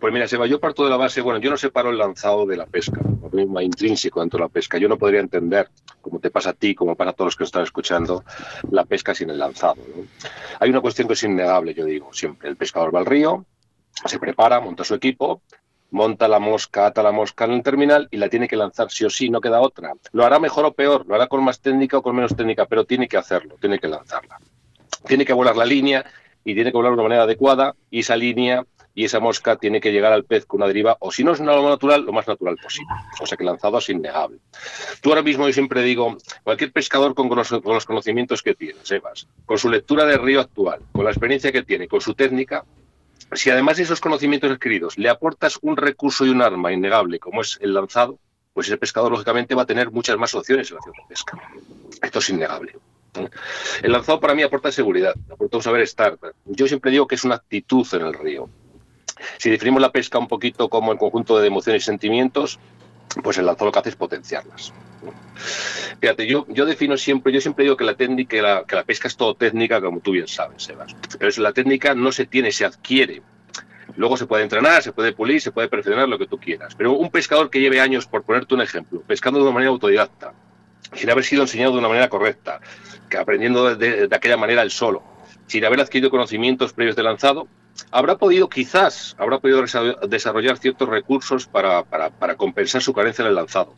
pues mira, Seba, yo parto de la base, bueno, yo no separo el lanzado de la pesca, lo intrínseco dentro de la pesca. Yo no podría entender, como te pasa a ti, como pasa a todos los que están escuchando, la pesca sin el lanzado. Hay una cuestión que es innegable, yo digo, siempre. El pescador va al río, se prepara, monta su equipo, monta la mosca, ata la mosca en el terminal y la tiene que lanzar sí o sí, no queda otra. Lo hará mejor o peor, lo hará con más técnica o con menos técnica, pero tiene que hacerlo, tiene que lanzarla. Tiene que volar la línea y tiene que volar de una manera adecuada y esa línea y esa mosca tiene que llegar al pez con una deriva, o si no es una lo natural, lo más natural posible. O sea que lanzado es innegable. Tú ahora mismo yo siempre digo, cualquier pescador con, con los conocimientos que tiene, Sebas, con su lectura del río actual, con la experiencia que tiene, con su técnica, si además de esos conocimientos adquiridos le aportas un recurso y un arma innegable como es el lanzado, pues ese pescador lógicamente va a tener muchas más opciones en la acción de pesca. Esto es innegable. El lanzado para mí aporta seguridad, aporta un saber estar. Yo siempre digo que es una actitud en el río. Si definimos la pesca un poquito como el conjunto de emociones y sentimientos, pues el lanzado lo que hace es potenciarlas. Fíjate, yo, defino siempre, yo siempre digo que la técnica, que la, pesca es todo técnica, como tú bien sabes, Sebas. Pero la técnica no se tiene, se adquiere. Luego se puede entrenar, se puede pulir, se puede perfeccionar lo que tú quieras. Pero un pescador que lleve años, por ponerte un ejemplo, pescando de una manera autodidacta, sin haber sido enseñado de una manera correcta, que aprendiendo de, de, de aquella manera el solo, sin haber adquirido conocimientos previos de lanzado, habrá podido quizás, habrá podido desarrollar ciertos recursos para, para, para, compensar su carencia en el lanzado.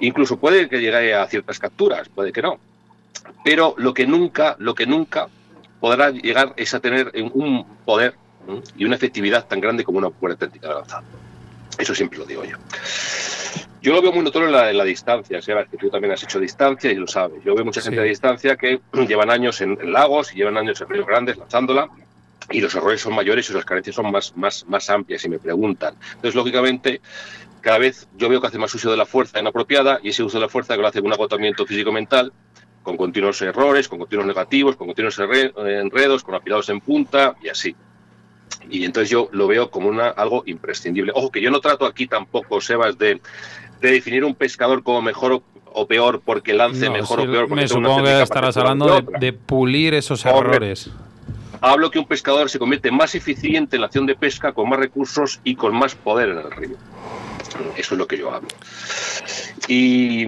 Incluso puede que llegue a ciertas capturas, puede que no. Pero lo que nunca, lo que nunca podrá llegar es a tener un poder y una efectividad tan grande como una buena técnica de lanzado. Eso siempre lo digo yo. Yo lo veo muy notorio en la, en la distancia, Sebas, que tú también has hecho distancia y lo sabes. Yo veo mucha gente sí. a distancia que llevan años en, en, lagos y llevan años en ríos grandes lanzándola y los errores son mayores y las carencias son más, más, más amplias y me preguntan. Entonces, lógicamente, cada vez yo veo que hace más uso de la fuerza inapropiada y ese uso de la fuerza que lo hace con un agotamiento físico-mental, con continuos errores, con continuos negativos, con continuos enredos, con apilados en punta y así. Y entonces yo lo veo como una, algo imprescindible. Ojo, que yo no trato aquí tampoco, Sebas, de, de definir un pescador como mejor o, peor porque lance no, mejor si o peor. Porque me supongo que estarás hablando de, de, pulir esos errores. Hablo que un pescador se convierte más eficiente en la acción de pesca, con más recursos y con más poder en el río. Eso es lo que yo hablo. Y,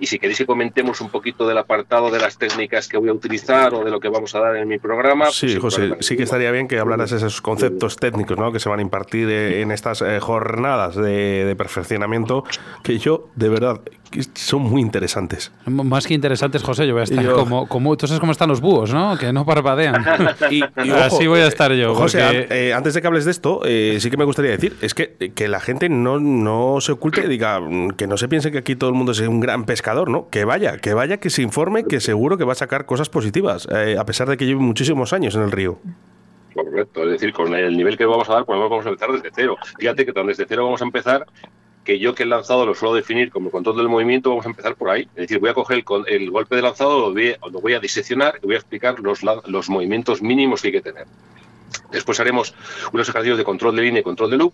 y, si queréis que comentemos un poquito del apartado de las técnicas que voy a utilizar o de lo que vamos a dar en mi programa. Sí, pues José, sí que estaría bien que hablaras de esos conceptos técnicos ¿no? que se van a impartir en estas eh, jornadas de, de, perfeccionamiento, que yo, de verdad, son muy interesantes. Más que interesantes, José, yo voy a estar yo... como, como... Tú sabes cómo están los búhos, ¿no? Que no parpadean. y, y ojo, Así voy a estar yo. José, porque... eh, antes de que hables de esto, eh, sí que me gustaría decir, es que, que la gente no, no se oculte, diga, que no se piense que aquí todo el mundo es un gran pescador, ¿no? Que vaya, que vaya, que se informe, que seguro que va a sacar cosas positivas, eh, a pesar de que lleve muchísimos años en el río. Correcto, es decir, con el nivel que vamos a dar, pues vamos a empezar desde cero. Fíjate que desde cero vamos a empezar que yo que el lanzado lo suelo definir como control del movimiento, vamos a empezar por ahí. Es decir, voy a coger el, golpe de lanzado, lo voy, a diseccionar y voy a explicar los, los movimientos mínimos que hay que tener. Después haremos unos ejercicios de control de línea y control de loop.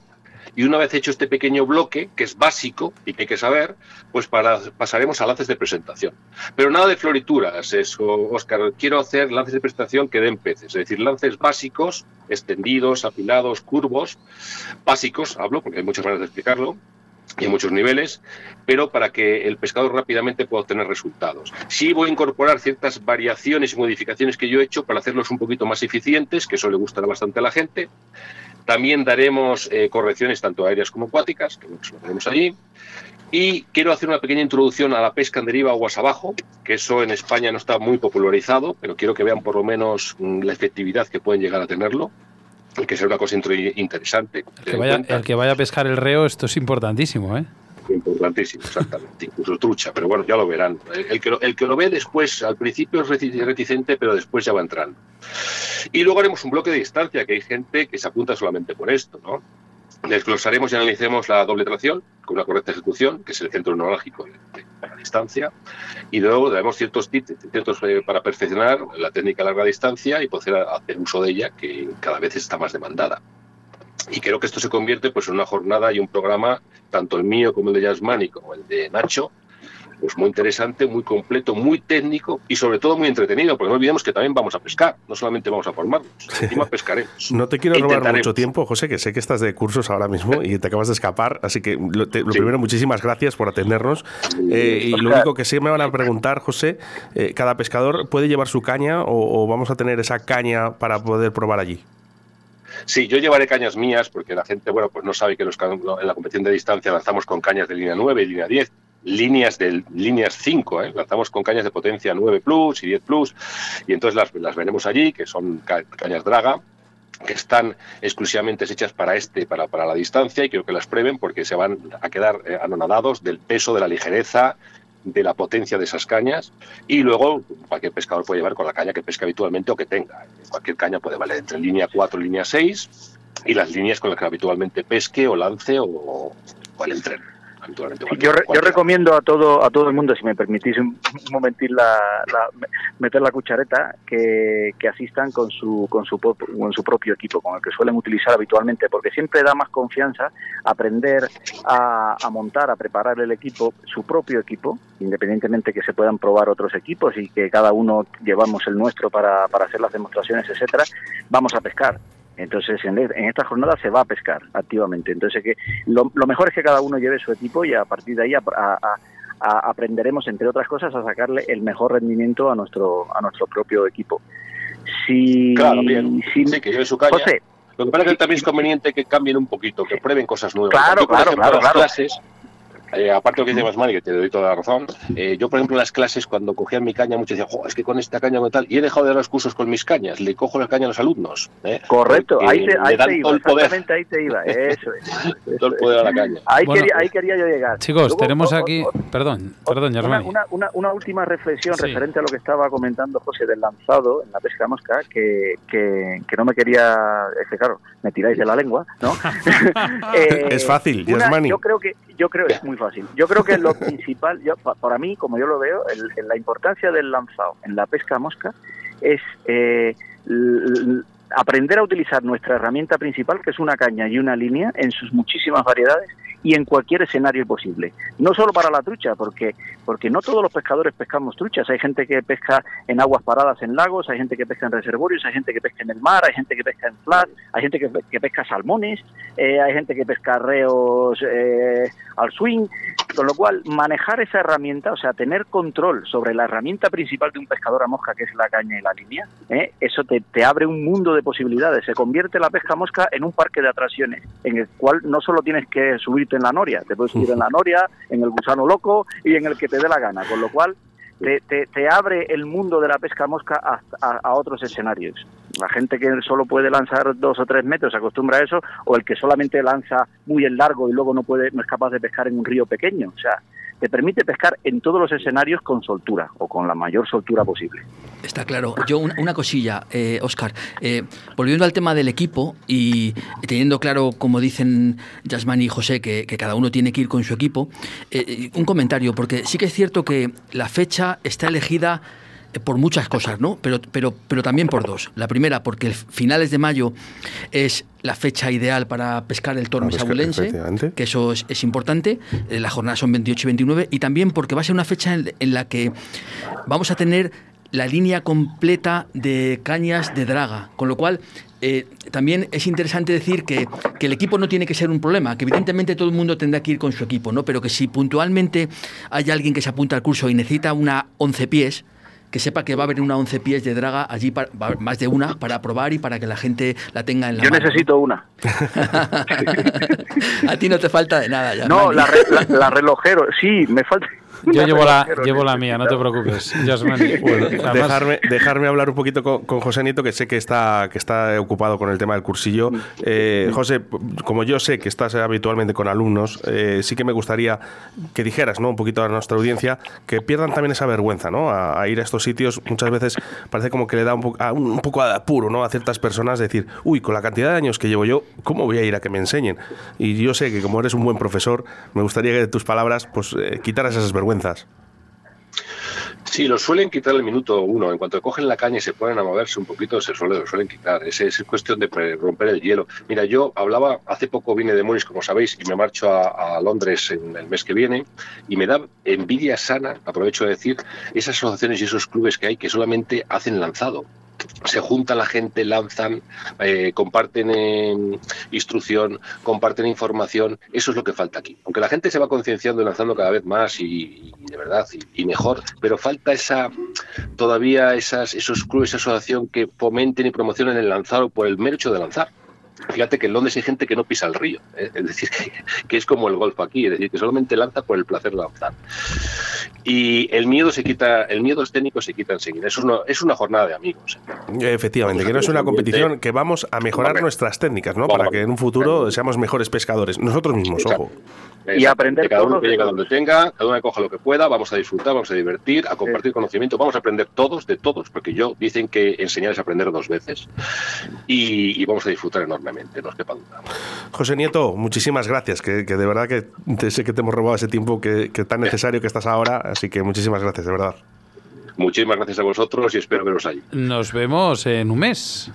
Y una vez hecho este pequeño bloque, que es básico y que hay que saber, pues para, pasaremos a lances de presentación. Pero nada de florituras, eso, Oscar. Quiero hacer lances de presentación que den peces, es decir, lances básicos, extendidos, apilados, curvos, básicos, hablo, porque hay muchas maneras de explicarlo, y en muchos niveles, pero para que el pescador rápidamente pueda obtener resultados. Sí voy a incorporar ciertas variaciones y modificaciones que yo he hecho para hacerlos un poquito más eficientes, que eso le gustará bastante a la gente. También daremos eh, correcciones tanto aéreas como acuáticas, que lo tenemos allí. Y quiero hacer una pequeña introducción a la pesca en deriva aguas abajo, que eso en España no está muy popularizado, pero quiero que vean por lo menos mm, la efectividad que pueden llegar a tenerlo que sea una cosa interesante. El que, vaya, el que vaya a pescar el reo, esto es importantísimo, ¿eh? Importantísimo, exactamente. Incluso trucha, pero bueno, ya lo verán. El que lo, el que lo ve después, al principio es reticente, pero después ya va entrando. Y luego haremos un bloque de distancia, que hay gente que se apunta solamente por esto, ¿no? Desglosaremos y analicemos la doble tracción con una correcta ejecución, que es el centro neurálgico de, la distancia, y luego daremos ciertos tips ciertos, eh, para perfeccionar la técnica a larga distancia y poder hacer uso de ella, que cada vez está más demandada. Y creo que esto se convierte pues, en una jornada y un programa, tanto el mío como el de Yasmani como el de Nacho, pues muy interesante, muy completo, muy técnico y sobre todo muy entretenido, porque no olvidemos que también vamos a pescar, no solamente vamos a formarnos, encima pescaremos. No te quiero robar mucho tiempo, José, que sé que estás de cursos ahora mismo y te acabas de escapar, así que lo, primero, muchísimas gracias por atendernos. Eh, y lo único que sí me van a preguntar, José, eh, ¿cada pescador puede llevar su caña o, vamos a tener esa caña para poder probar allí? Sí, yo llevaré cañas mías porque la gente, bueno, pues no sabe que los, en la competición de distancia lanzamos con cañas de línea 9 y línea 10 líneas de líneas 5, ¿eh? lanzamos con cañas de potencia 9 Plus y 10 Plus, y entonces las, las veremos allí, que son cañas Draga, que están exclusivamente hechas para este, para, para la distancia, y quiero que las prueben porque se van a quedar eh, anonadados del peso, de la ligereza, de la potencia de esas cañas y luego cualquier pescador puede llevar con la caña que pesca habitualmente o que tenga. Cualquier caña puede valer entre línea 4 y línea 6 y las líneas con las que habitualmente pesque o lance o, o el entreno yo, yo, recomiendo a todo a todo el mundo, si me permitís un, momentín la, meter la cuchareta, que, asistan con su con su con su propio equipo, con el que suelen utilizar habitualmente, porque siempre da más confianza aprender a, montar, a preparar el equipo, su propio equipo, independientemente que se puedan probar otros equipos y que cada uno llevamos el nuestro para, para hacer las demostraciones, etcétera, vamos a pescar entonces, en, esta jornada se va a pescar activamente. Entonces, que lo, mejor es que cada uno lleve su equipo y a partir de ahí aprenderemos, entre otras cosas, a sacarle el mejor rendimiento a nuestro a nuestro propio equipo. Si, claro, bien. sí, que lleve su caña. lo que pasa es que también es conveniente que cambien un poquito, que prueben cosas nuevas. Claro, claro, claro, claro. Clases, eh, aparte de lo que dice Masmani, que te doy toda la razón, eh, yo, por ejemplo, en las clases, cuando cogía mi caña, muchos decían, es que con esta caña con tal, y he dejado de dar los cursos con mis cañas, le cojo la caña a los alumnos. ¿eh? Correcto, ahí, te, ahí te iba, exactamente ahí te iba, eso es. todo el poder a la caña. Ahí, quería, ahí quería yo llegar. Chicos, tenemos aquí, perdón, perdón, una, una, una, una, última reflexión referente a lo que estaba comentando José del lanzado en la pesca mosca, que, que, que no me quería, es que claro, me tiráis de la lengua, ¿no? es fácil, Yasmani. Yo creo que, yo creo, es muy fácil. Yo creo que lo principal, yo, para mí, como yo lo veo, la importancia del lanzado en la pesca mosca es eh, aprender a utilizar nuestra herramienta principal, que es una caña y una línea, en sus muchísimas variedades y en cualquier escenario posible. No solo para la trucha, porque, porque no todos los pescadores pescamos truchas. Hay gente que pesca en aguas paradas en lagos, hay gente que pesca en reservorios, hay gente que pesca en el mar, hay gente que pesca en flat, hay gente que, pesca salmones, eh, hay gente que pesca reos eh, al swing. Con lo cual, manejar esa herramienta, o sea, tener control sobre la herramienta principal de un pescador a mosca, que es la caña y la línea, ¿eh? eso te, te, abre un mundo de posibilidades. Se convierte la pesca mosca en un parque de atracciones, en el cual no solo tienes que en la noria, te puedes subir en la noria, en el gusano loco y en el que te dé la gana. Con lo cual, te, te, abre el mundo de la pesca mosca a, a, otros escenarios. La gente que solo puede lanzar dos o tres metros se acostumbra a eso, o el que solamente lanza muy en largo y luego no puede, no es capaz de pescar en un río pequeño. O sea, te permite pescar en todos los escenarios con soltura o con la mayor soltura posible. Está claro. Yo una, cosilla, eh, Oscar. Eh, volviendo al tema del equipo y teniendo claro, como dicen Yasmán y José, que, cada uno tiene que ir con su equipo, eh, un comentario, porque sí que es cierto que la fecha está elegida por muchas cosas, ¿no? Pero, pero, pero también por dos. La primera, porque el finales de mayo es la fecha ideal para pescar el toro que eso es, importante. Eh, las jornadas son 28 y 29. Y también porque va a ser una fecha en, la que vamos a tener la línea completa de cañas de draga, con lo cual eh, también es interesante decir que, que, el equipo no tiene que ser un problema, que evidentemente todo el mundo tendrá que ir con su equipo, ¿no? pero que si puntualmente hay alguien que se apunta al curso y necesita una 11 pies, que sepa que va a haber una 11 pies de draga allí, más de una, para probar y para que la gente la tenga en la Yo necesito una. a ti no te falta de nada ya. No, la, la relojero, sí, me falta yo llevo la, llevo la mía, no te preocupes. dejarme, dejarme hablar un poquito con, José Nieto, que sé que está, que está ocupado con el tema del cursillo. Eh, José, como yo sé que estás habitualmente con alumnos, eh, sí que me gustaría que dijeras ¿no? un poquito a nuestra audiencia que pierdan también esa vergüenza ¿no? a, ir a estos sitios. Muchas veces parece como que le da un, un, poco de apuro ¿no? a ciertas personas decir, uy, con la cantidad de años que llevo yo, ¿cómo voy a ir a que me enseñen? Y yo sé que como eres un buen profesor, me gustaría que de tus palabras pues, eh, quitaras esas vergüenzas Sí, lo suelen quitar el minuto uno. En cuanto cogen la caña y se ponen a moverse un poquito, se suele, lo suelen quitar. Es, es cuestión de romper el hielo. Mira, yo hablaba, hace poco vine de Múnich, como sabéis, y me marcho a, a, Londres en el mes que viene, y me da envidia sana, aprovecho de decir, esas asociaciones y esos clubes que hay que solamente hacen lanzado se junta la gente, lanzan, eh, comparten instrucción, comparten información. Eso es lo que falta aquí. Aunque la gente se va concienciando y lanzando cada vez más y, de verdad y, mejor, pero falta esa todavía esas, esos clubes, esa asociación que fomenten y promocionen el lanzado por el mero hecho de lanzar. Fíjate que en Londres hay gente que no pisa el río, ¿eh? es decir, que, es como el golf aquí, es decir, que solamente lanza por el placer de lanzar. Y el miedo se quita, el miedo escénico se quita enseguida. Es una, es una jornada de amigos. Efectivamente, que no es una competición, que vamos a mejorar nuestras técnicas, ¿no? Para que en un futuro seamos mejores pescadores, nosotros mismos, ojo. Y aprender cada uno que llega donde tenga, cada uno que coja lo que pueda, vamos a disfrutar, vamos a divertir, a compartir conocimiento, vamos a aprender todos de todos, porque yo dicen que enseñar es aprender dos veces y, vamos a disfrutar enormemente, no es que duda. José Nieto, muchísimas gracias, que, de verdad que sé que te hemos robado ese tiempo que, que tan necesario que estás ahora, así que muchísimas gracias, de verdad. Muchísimas gracias a vosotros y espero veros allí. Nos vemos en un mes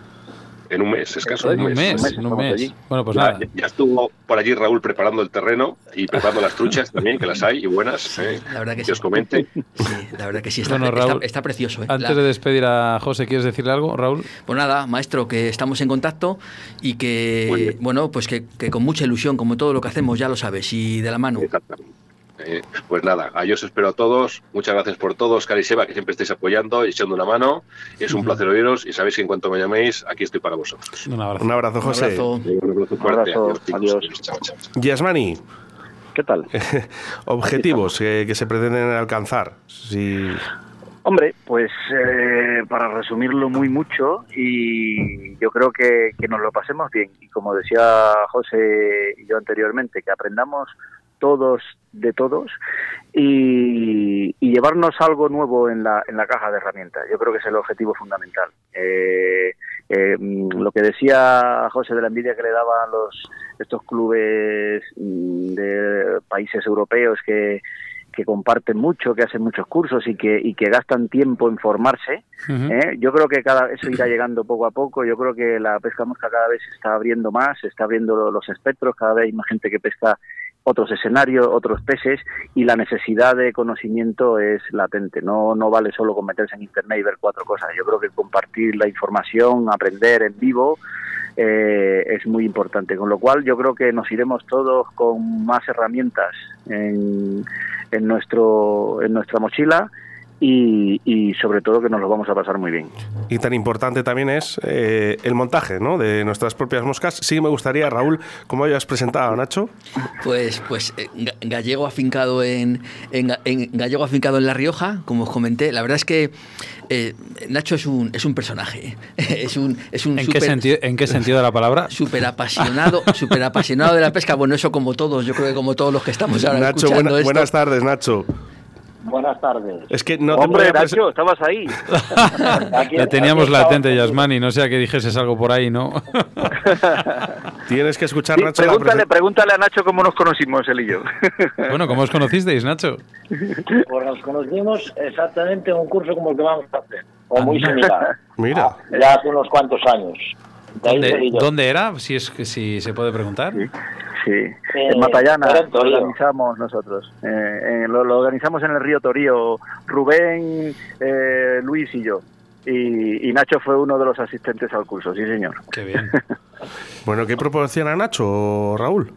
en un mes, escaso. En un mes, en un mes. Bueno, pues nada. Ya, estuvo por allí Raúl preparando el terreno y preparando las truchas también, que las hay y buenas. ¿eh? La verdad que, sí. os comente. Sí, la verdad que sí, está, está, precioso. ¿eh? Antes de despedir a José, ¿quieres decirle algo, Raúl? Pues nada, maestro, que estamos en contacto y que, bueno, pues que, que, con mucha ilusión, como todo lo que hacemos, ya lo sabes, y de la mano. Exactamente. Eh, pues nada, ahí os espero a todos. Muchas gracias por todo, Oscar y Seba, que siempre estáis apoyando y echando una mano. Es un placer oíros y sabéis que en cuanto me llaméis, aquí estoy para vosotros. Un abrazo, un abrazo José. Un abrazo. Adiós. Yasmani. ¿Qué tal? Objetivos que, se pretenden alcanzar. Si... Hombre, pues eh, para resumirlo muy mucho, y yo creo que, que nos lo pasemos bien. Y como decía José y yo anteriormente, que aprendamos todos de todos y, llevarnos algo nuevo en la, en la caja de herramientas. Yo creo que es el objetivo fundamental. Eh, eh, lo que decía José de la envidia que le daban los estos clubes mm, de países europeos que, que comparten mucho, que hacen muchos cursos y que, y que gastan tiempo en formarse. ¿eh? Yo creo que cada eso irá llegando poco a poco. Yo creo que la pesca mosca cada vez se está abriendo más, se está abriendo los espectros, cada vez hay más gente que pesca otros escenarios, otros peces y la necesidad de conocimiento es latente. No, no vale solo con meterse en internet y ver cuatro cosas. Yo creo que compartir la información, aprender en vivo eh, es muy importante. Con lo cual yo creo que nos iremos todos con más herramientas en, en, nuestro, en nuestra mochila y, sobre todo que nos lo vamos a pasar muy bien. Y tan importante también es eh, el montaje ¿no? de nuestras propias moscas. Sí me gustaría, Raúl, ¿cómo habías presentado, Nacho? Pues, pues eh, gallego afincado en, en, gallego afincado en La Rioja, como os comenté. La verdad es que eh, Nacho es un, es un personaje. es un, es un ¿En, qué sentido, ¿En qué sentido de la palabra? Súper apasionado, super apasionado de la pesca. Bueno, eso como todos, yo creo que como todos los que estamos ahora Nacho, buenas tardes, Nacho. Buenas tardes. Es que no Hombre, Nacho, estabas ahí. Le teníamos latente, Yasmani, no sea que dijeses algo por ahí, ¿no? Tienes que escuchar, Nacho. Pregúntale, pregúntale a Nacho cómo nos conocimos él y yo. bueno, ¿cómo os conocisteis, Nacho? Pues nos conocimos exactamente en un curso como el que vamos a hacer. o muy similar. Mira. Ya hace unos cuantos años. De ahí ¿Dónde, salí yo. dónde era? Si es que si se puede preguntar. Sí, Eh, en Matallana lo organizamos nosotros. Eh, eh, lo, lo organizamos en el río Torío, Rubén, eh, Luis y yo. Y, y Nacho fue uno de los asistentes al curso, sí señor. Qué bien. Bueno, ¿qué proporciona Nacho, Raúl?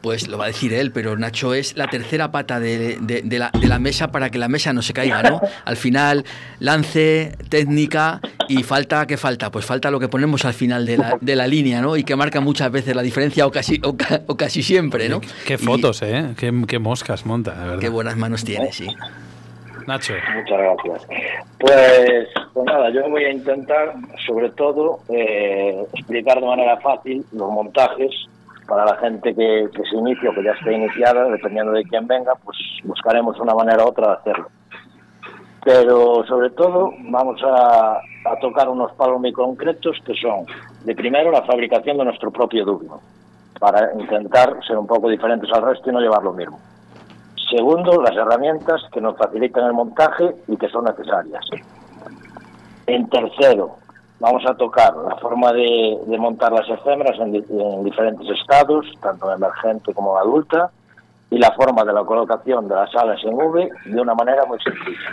Pues lo va a decir él, pero Nacho es la tercera pata de, de- de la, de la mesa para que la mesa no se caiga, ¿no? Al final, lance, técnica y falta, ¿qué falta? Pues falta lo que ponemos al final de la, de la línea, ¿no? Y que marca muchas veces la diferencia o casi, o, ca- o casi siempre, ¿no? Qué fotos, ¿eh? Qué, qué moscas monta, de verdad. Qué buenas manos tiene, sí. Nacho. Muchas gracias. Pues, pues nada, yo voy a intentar, sobre todo, eh, explicar de manera fácil los montajes para la gente que, que se inicia o que ya esté iniciada, dependiendo de quién venga, pues buscaremos una manera u otra de hacerlo. Pero sobre todo vamos a, a tocar unos palos muy concretos que son, de primero, la fabricación de nuestro propio dugno, para intentar ser un poco diferentes al resto y no llevar lo mismo. Segundo, las herramientas que nos facilitan el montaje y que son necesarias. En tercero, vamos a tocar la forma de, de montar las efémeras en, di- en diferentes estados, tanto emergente como adulta, y la forma de la colocación de las alas en V de una manera muy sencilla.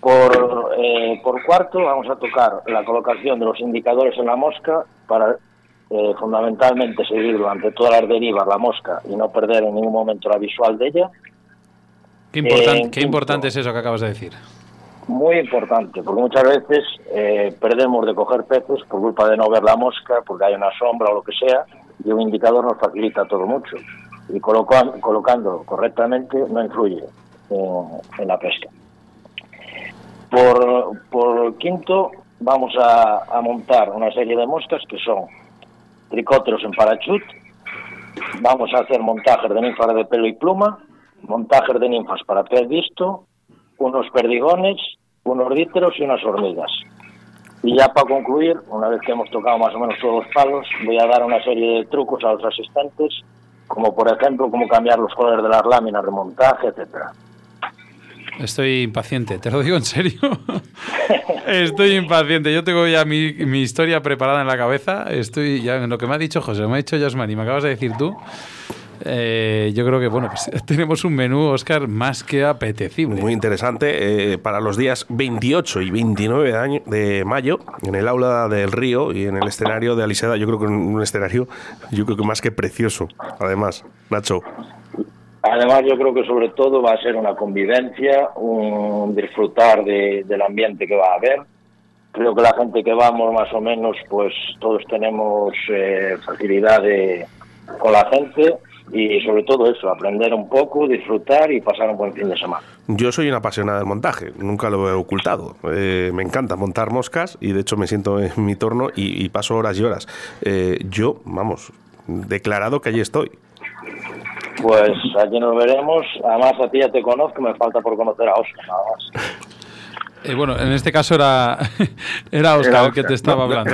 Por, eh, por cuarto, vamos a tocar la colocación de los indicadores en la mosca para eh, fundamentalmente seguir durante todas las derivas la mosca y no perder en ningún momento la visual de ella. Qué, importan- Eh, qué importante es eso que acabas de decir. Muy importante, porque muchas veces eh, perdemos de coger peces por culpa de no ver la mosca, porque hay una sombra o lo que sea, y un indicador nos facilita todo mucho. Y colocan- colocando correctamente no influye en, en la pesca. Por, por quinto, vamos a, a montar una serie de moscas que son tricóteros en parachut, vamos a hacer montajes de ninfas de pelo y pluma, montajes de ninfas para pez visto, unos perdigones, unos díteros y unas hormigas. Y ya para concluir, una vez que hemos tocado más o menos todos los palos, voy a dar una serie de trucos a los asistentes, como por ejemplo cómo cambiar los colores de las láminas de montaje, etcétera. Estoy impaciente, te lo digo en serio. Estoy impaciente. Yo tengo ya mi, mi historia preparada en la cabeza. Estoy ya en lo que me ha dicho José, me ha dicho Yasmani, me acabas de decir tú. Eh, yo creo que bueno, pues tenemos un menú, Oscar, más que apetecible. Muy interesante eh, para los días 28 y 29 de, año- de mayo en el aula del Río y en el escenario de Aliseda. Yo creo que un un escenario, yo creo que más que precioso. Además, Nacho. Además, yo creo que sobre todo va a ser una convivencia, un disfrutar de- del ambiente que va a haber. Creo que la gente que vamos, más o menos, pues todos tenemos eh, facilidad de, con la gente y sobre todo eso, aprender un poco, disfrutar y pasar un buen fin de semana. Yo soy una apasionada del montaje, nunca lo he ocultado. Eh, me encanta montar moscas y de hecho me siento en mi torno y, y paso horas y horas. Eh, yo, vamos, declarado que allí estoy. Pues allí nos veremos. Además, a ti ya te conozco, me falta por conocer a Oscar, nada más. Eh, bueno, en este caso era, era Oscar Era el que te estaba hablando.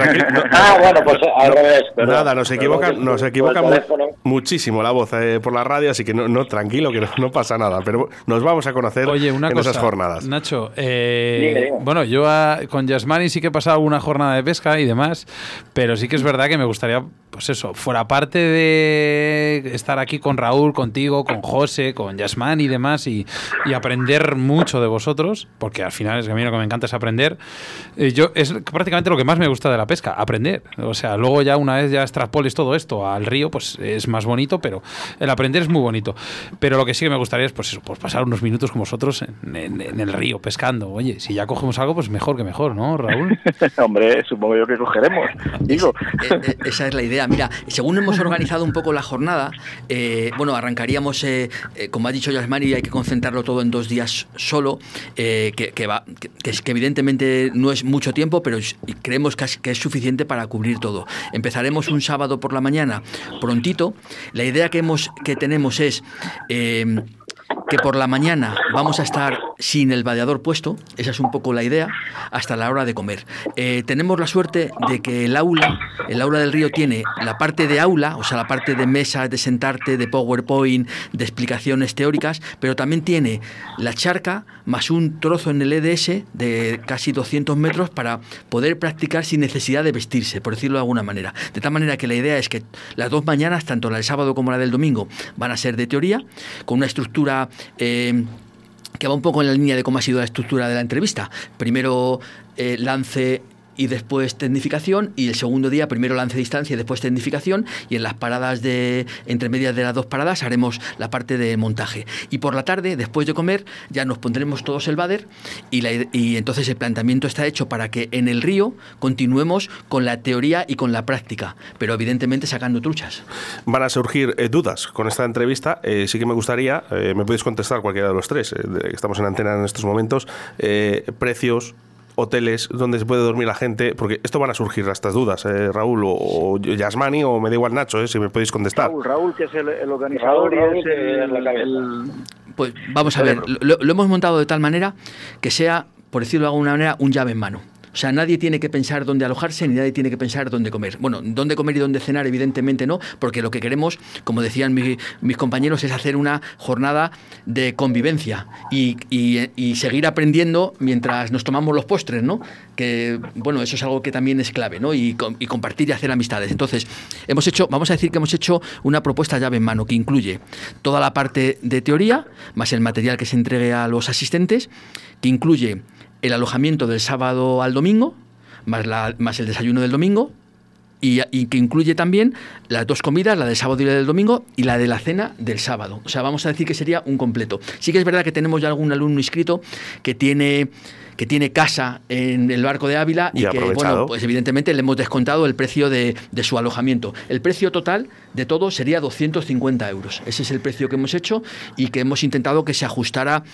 Ah, bueno, pues al revés. perdón. Nada, nos Perdón, equivocan, que nos equivocan muchísimo la voz eh, por la radio, así que no, no, tranquilo, que no, no pasa nada. Pero nos vamos a conocer Oye, una en cosa, esas jornadas. Nacho, eh, Dime, dime. bueno, yo a- con Yasmani sí que he pasado alguna jornada de pesca y demás, pero sí que es verdad que me gustaría, pues eso, fuera parte de estar aquí con Raúl, contigo, con José, con Yasmani y demás, y, y aprender mucho de vosotros, porque al final es que a mí lo que me encanta es aprender. Eh, yo Es prácticamente lo que más me gusta de la pesca, aprender. O sea, luego ya una vez ya extrapoles todo esto al río, pues es más bonito, pero el aprender es muy bonito. Pero lo que sí que me gustaría es, pues eso, pues pasar unos minutos con vosotros en, en- en el río, pescando. Oye, si ya cogemos algo, pues mejor que mejor, ¿no, Raúl? Hombre, supongo yo que cogeremos. Digo, Eh, eh, esa es la idea. Mira, según hemos organizado un poco la jornada, eh, bueno, arrancaríamos, eh, eh, como ha dicho Yasmani, hay que concentrarlo todo en dos días solo, eh, que, que va, que, que es- que evidentemente no es mucho tiempo, pero creemos que es, que es suficiente para cubrir todo. Empezaremos un sábado por la mañana, prontito. La idea que, hemos, que tenemos es... eh, que por la mañana vamos a estar sin el vadeador puesto, esa es un poco la idea, hasta la hora de comer. Eh, tenemos la suerte de que el aula, el aula del río tiene la parte de aula, o sea, la parte de mesa, de sentarte, de PowerPoint, de explicaciones teóricas, pero también tiene la charca más un trozo en el EDS de casi 200 metros para poder practicar sin necesidad de vestirse, por decirlo de alguna manera. De tal manera que la idea es que las dos mañanas, tanto la del sábado como la del domingo, van a ser de teoría, con una estructura... Eh, que va un poco en la línea de cómo ha sido la estructura de la entrevista. Primero eh, lance y después tecnificación y el segundo día primero lance distancia y después tecnificación y en las paradas de entre medias de las dos paradas haremos la parte de montaje. Y por la tarde después de comer ya nos pondremos todos el bader y, y entonces el planteamiento está hecho para que en el río continuemos con la teoría y con la práctica pero evidentemente sacando truchas. Van a surgir eh, dudas con esta entrevista. Eh, sí que me gustaría eh, me podéis contestar cualquiera de los tres estamos en antena en estos momentos precios hoteles donde se puede dormir la gente? Porque esto van a surgir estas dudas, eh, Raúl o, Yasmani o me da igual Nacho, eh, si me podéis contestar. Raúl, que es el, organizador y es el, Pues vamos a ver, lo, lo hemos montado de tal manera que sea, por decirlo de alguna manera, un llave en mano. O sea, nadie tiene que pensar dónde alojarse ni nadie tiene que pensar dónde comer. Bueno, dónde comer y dónde cenar, evidentemente no, porque lo que queremos, como decían mis compañeros, es hacer una jornada de convivencia y, seguir aprendiendo mientras nos tomamos los postres, ¿no? Que, bueno, eso es algo que también es clave, ¿no? Y, y compartir y hacer amistades. Entonces, hemos hecho, vamos a decir que hemos hecho una propuesta llave en mano que incluye toda la parte de teoría, más el material que se entregue a los asistentes, que incluye el alojamiento del sábado al domingo, más, la, más el desayuno del domingo, y, que incluye también las dos comidas, la del sábado y la del domingo, y la de la cena del sábado. O sea, vamos a decir que sería un completo. Sí que es verdad que tenemos ya algún alumno inscrito que tiene que tiene casa en el barco de Ávila y, que, bueno, pues evidentemente le hemos descontado el precio de, de, su alojamiento. El precio total de todo sería 250 euros. Ese es el precio que hemos hecho y que hemos intentado que se ajustara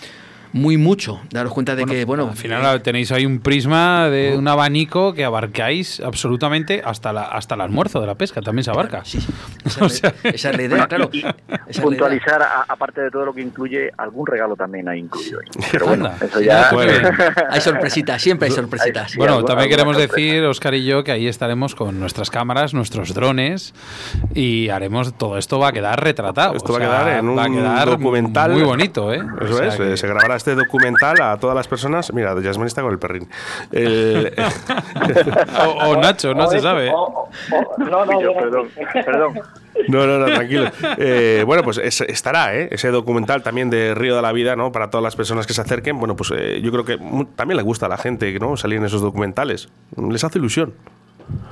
muy mucho. Daros cuenta de que, bueno. Al final tenéis ahí un prisma de un abanico que abarcáis absolutamente hasta, la, hasta el almuerzo de la pesca, también se abarca. Sí, Esa, es la idea, claro. puntualizar, aparte de todo lo que incluye, algún regalo también hay incluido. Pero bueno, eso ya. hay sorpresitas, siempre hay sorpresitas. Bueno, también queremos decir, Oscar y yo, que ahí estaremos con nuestras cámaras, nuestros drones y haremos. Todo esto va a quedar retratado. Esto va a quedar en un documental. Muy bonito, ¿eh? Eso es, eh, se grabará este documental a todas las personas. Mira, Yasmin está con el perrín. o, Nacho, no se sabe. no, no, perdón, perdón. No, no, no, tranquilo. Eh, bueno, pues estará ¿eh? ese documental también de Río de la Vida, ¿no? Para todas las personas que se acerquen. Bueno, pues eh, yo creo que también le gusta a la gente, ¿no? Salir en esos documentales. Les hace ilusión.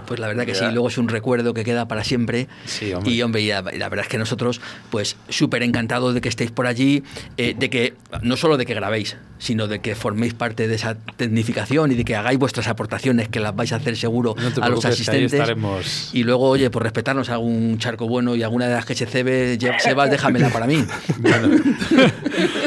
Pues la verdad que sí, luego es un recuerdo que queda para siempre. Sí, hombre. Y hombre, la, verdad es que nosotros, pues súper encantados de que estéis por allí, eh, de que, no solo de que grabéis, sino de que forméis parte de esa tecnificación y de que hagáis vuestras aportaciones, que las vais a hacer seguro a los asistentes. Y luego, oye, por respetarnos algún charco bueno y alguna de las que se cebe, Sebas, déjamela para mí.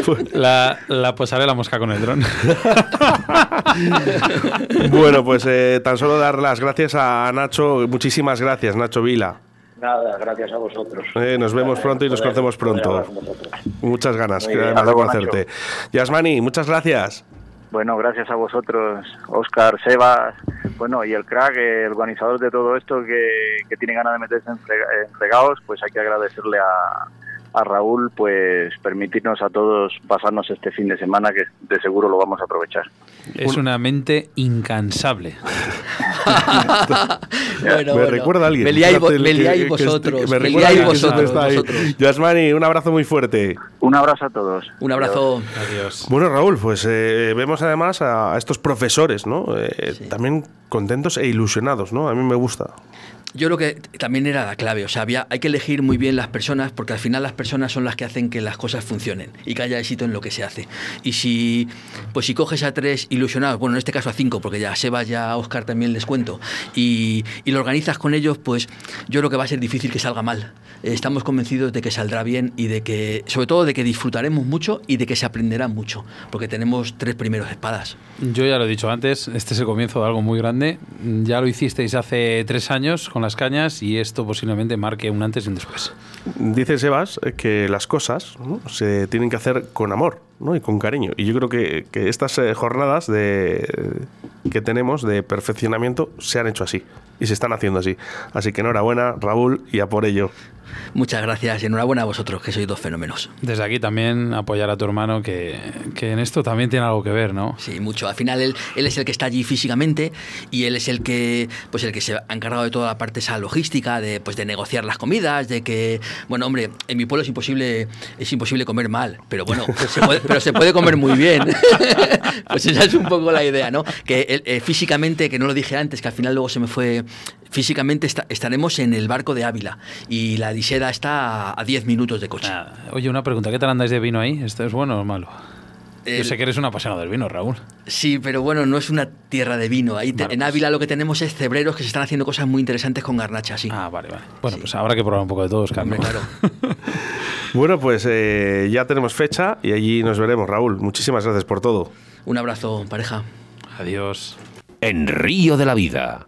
la, la posaré la mosca con el dron. bueno, pues eh, tan solo dar las gracias a Nacho, muchísimas gracias, Nacho Vila. Nada, gracias a vosotros. Eh, nos vemos pronto y nos conocemos pronto. Muchas ganas de conocerte. Yasmani, muchas gracias. Bueno, gracias a vosotros, Oscar, Sebas, bueno, y el crack, el organizador de todo esto que, que tiene ganas de meterse en, fregados, pues hay que agradecerle a, a Raúl, pues permitirnos a todos pasarnos este fin de semana que de seguro lo vamos a aprovechar. Es una mente incansable. me recuerda a alguien. Me liáis, vosotros. me liáis vosotros. Yasmani, un abrazo muy fuerte. Un abrazo a todos. Un abrazo. Adiós. Bueno, Raúl, pues eh, vemos además a, estos profesores, ¿no? Eh, también contentos e ilusionados, ¿no? A mí me gusta yo creo que también era la clave. O sea, había, hay que elegir muy bien las personas porque al final las personas son las que hacen que las cosas funcionen y que haya éxito en lo que se hace. Y si, pues si coges a tres ilusionados, bueno, en este caso a cinco, porque ya Seba ya Oscar también les cuento, y, y lo organizas con ellos, pues yo creo que va a ser difícil que salga mal. Estamos convencidos de que saldrá bien y de que, sobre todo, de que disfrutaremos mucho y de que se aprenderá mucho, porque tenemos tres primeros espadas. Yo ya lo he dicho antes, este es el comienzo de algo muy grande. Ya lo hicisteis hace tres años con la las cañas y esto posiblemente marque un antes y un después. Dice Sebas que las cosas se tienen que hacer con amor y con cariño. Y yo creo que, que estas eh, jornadas de, que tenemos de perfeccionamiento se han hecho así y se están haciendo así. Así que enhorabuena, Raúl, y a por ello. Muchas gracias y enhorabuena a vosotros, que sois dos fenómenos. Desde aquí también apoyar a tu hermano, que, que en esto también tiene algo que ver, ¿no? Sí, mucho. Al final él, él es el que está allí físicamente y él es el que, pues el que se ha encargado de toda la parte esa logística, de, pues de negociar las comidas, de que, bueno, hombre, en mi pueblo es imposible, es imposible comer mal, pero bueno, se puede, pero se puede comer muy bien. pues esa es un poco la idea, ¿no? Que él, eh, físicamente, que no lo dije antes, que al final luego se me fue físicamente está- estaremos en el barco de Ávila y la Diseda está a 10 minutos de coche. Nada. Oye, una pregunta, ¿qué tal andáis de vino ahí? ¿Esto es bueno o malo? Yo sé que eres un apasionado del vino, Raúl. Sí, pero bueno, no es una tierra de vino. Ahí te- Vale, en pues. Ávila lo que tenemos es cebreros que se están haciendo cosas muy interesantes con garnacha, sí. Ah, vale, vale. Bueno, pues habrá que probar un poco de todo, Oscar. Hombre, ¿no? claro. Bueno, pues eh, ya tenemos fecha y allí nos veremos, Raúl. Muchísimas gracias por todo. Un abrazo, pareja. Adiós. En Río de la Vida,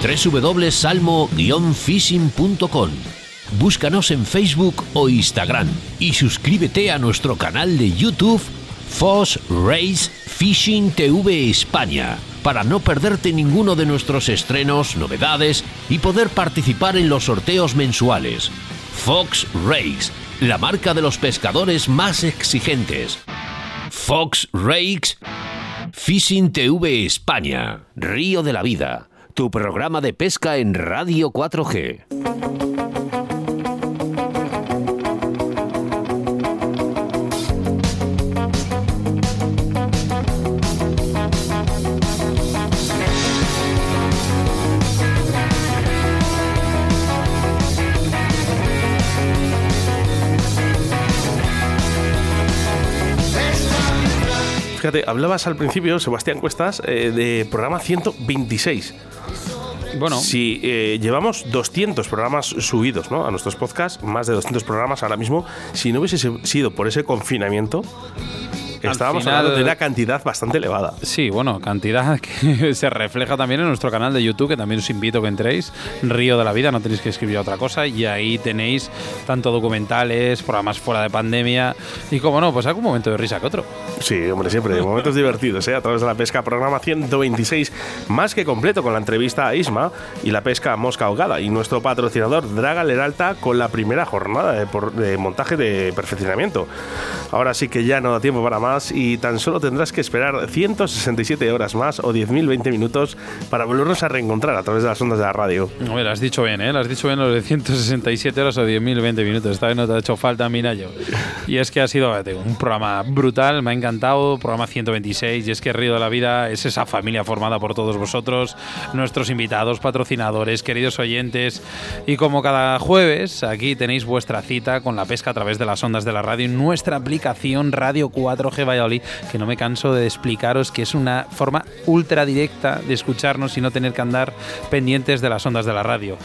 www.salmo-fishing.com Búscanos en Facebook o Instagram y suscríbete a nuestro canal de YouTube Fox Race Fishing TV España para no perderte ninguno de nuestros estrenos, novedades y poder participar en los sorteos mensuales. Fox Rakes, la marca de los pescadores más exigentes. Fox Rakes Fishing TV España, Río de la Vida, tu programa de pesca en Radio 4G. Fíjate, hablabas al principio, Sebastián Cuestas, eh, de programa 126. Bueno, Si eh, llevamos 200 programas subidos ¿no? a nuestros podcasts, más de 200 programas ahora mismo, si no hubiese sido por ese confinamiento, estábamos final- hablando de una cantidad bastante elevada. Sí, bueno, cantidad que se refleja también en nuestro canal de YouTube, que también os invito a que entréis, Río de la Vida, no tenéis que escribir otra cosa, y ahí tenéis tanto documentales, programas fuera de pandemia, y como no, pues algún momento de risa que otro. Sí, hombre, siempre. Momentos divertidos, ¿eh? A través de la pesca, programa 126, más que completo con la entrevista a Isma y la pesca mosca ahogada. Y nuestro patrocinador, Draga Leralta, con la primera jornada de, por- de montaje de perfeccionamiento. Ahora sí que ya no da tiempo para más y tan solo tendrás que esperar 167 horas más o 10.020 minutos para volvernos a reencontrar a través de las ondas de la radio. Hombre, lo has dicho bien, ¿eh? Lo has dicho bien lo de 167 horas o 10.020 minutos. Esta vez no te ha hecho falta, Minayo. Y es que ha sido digo, un programa brutal, me ha encantado. Programa 126. Y es que Río de la Vida es esa familia formada por todos vosotros, nuestros invitados, patrocinadores, queridos oyentes. Y como cada jueves, aquí tenéis vuestra cita con la pesca a través de las ondas de la radio en nuestra aplicación Radio 4G Valladolid, que no me canso de explicaros que es una forma ultra directa de escucharnos y no tener que andar pendientes de las ondas de la radio.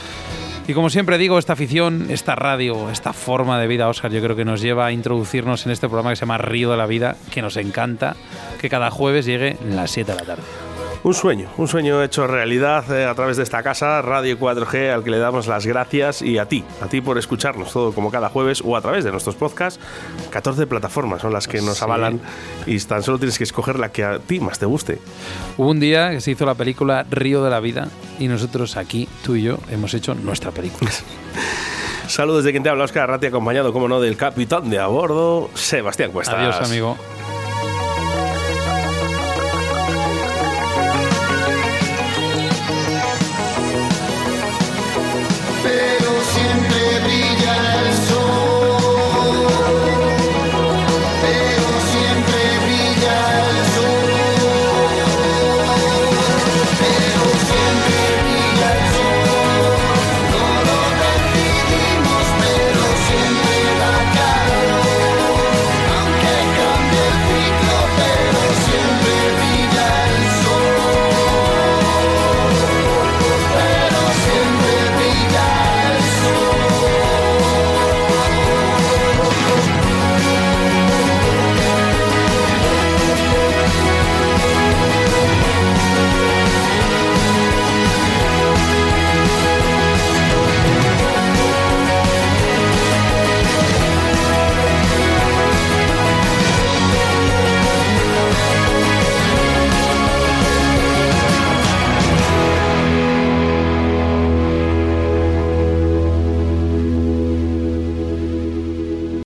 Y como siempre digo, esta afición, esta radio, esta forma de vida, Oscar, yo creo que nos lleva a introducirnos en este programa que se llama Río de la Vida, que nos encanta que cada jueves llegue las 7 de la tarde. Un sueño, un sueño hecho realidad eh, a través de esta casa, Radio 4G, al que le damos las gracias y a ti, a ti por escucharnos todo como cada jueves o a través de nuestros podcasts. 14 plataformas son las que nos Sí. avalan y tan solo tienes que escoger la que a ti más te guste. Hubo un día que se hizo la película Río de la Vida y nosotros aquí, tú y yo, hemos hecho nuestra película. Saludos de quien te habla, Oscar Arrati, acompañado, como no, del capitán de a bordo, Sebastián Cuestas. Adiós, amigo.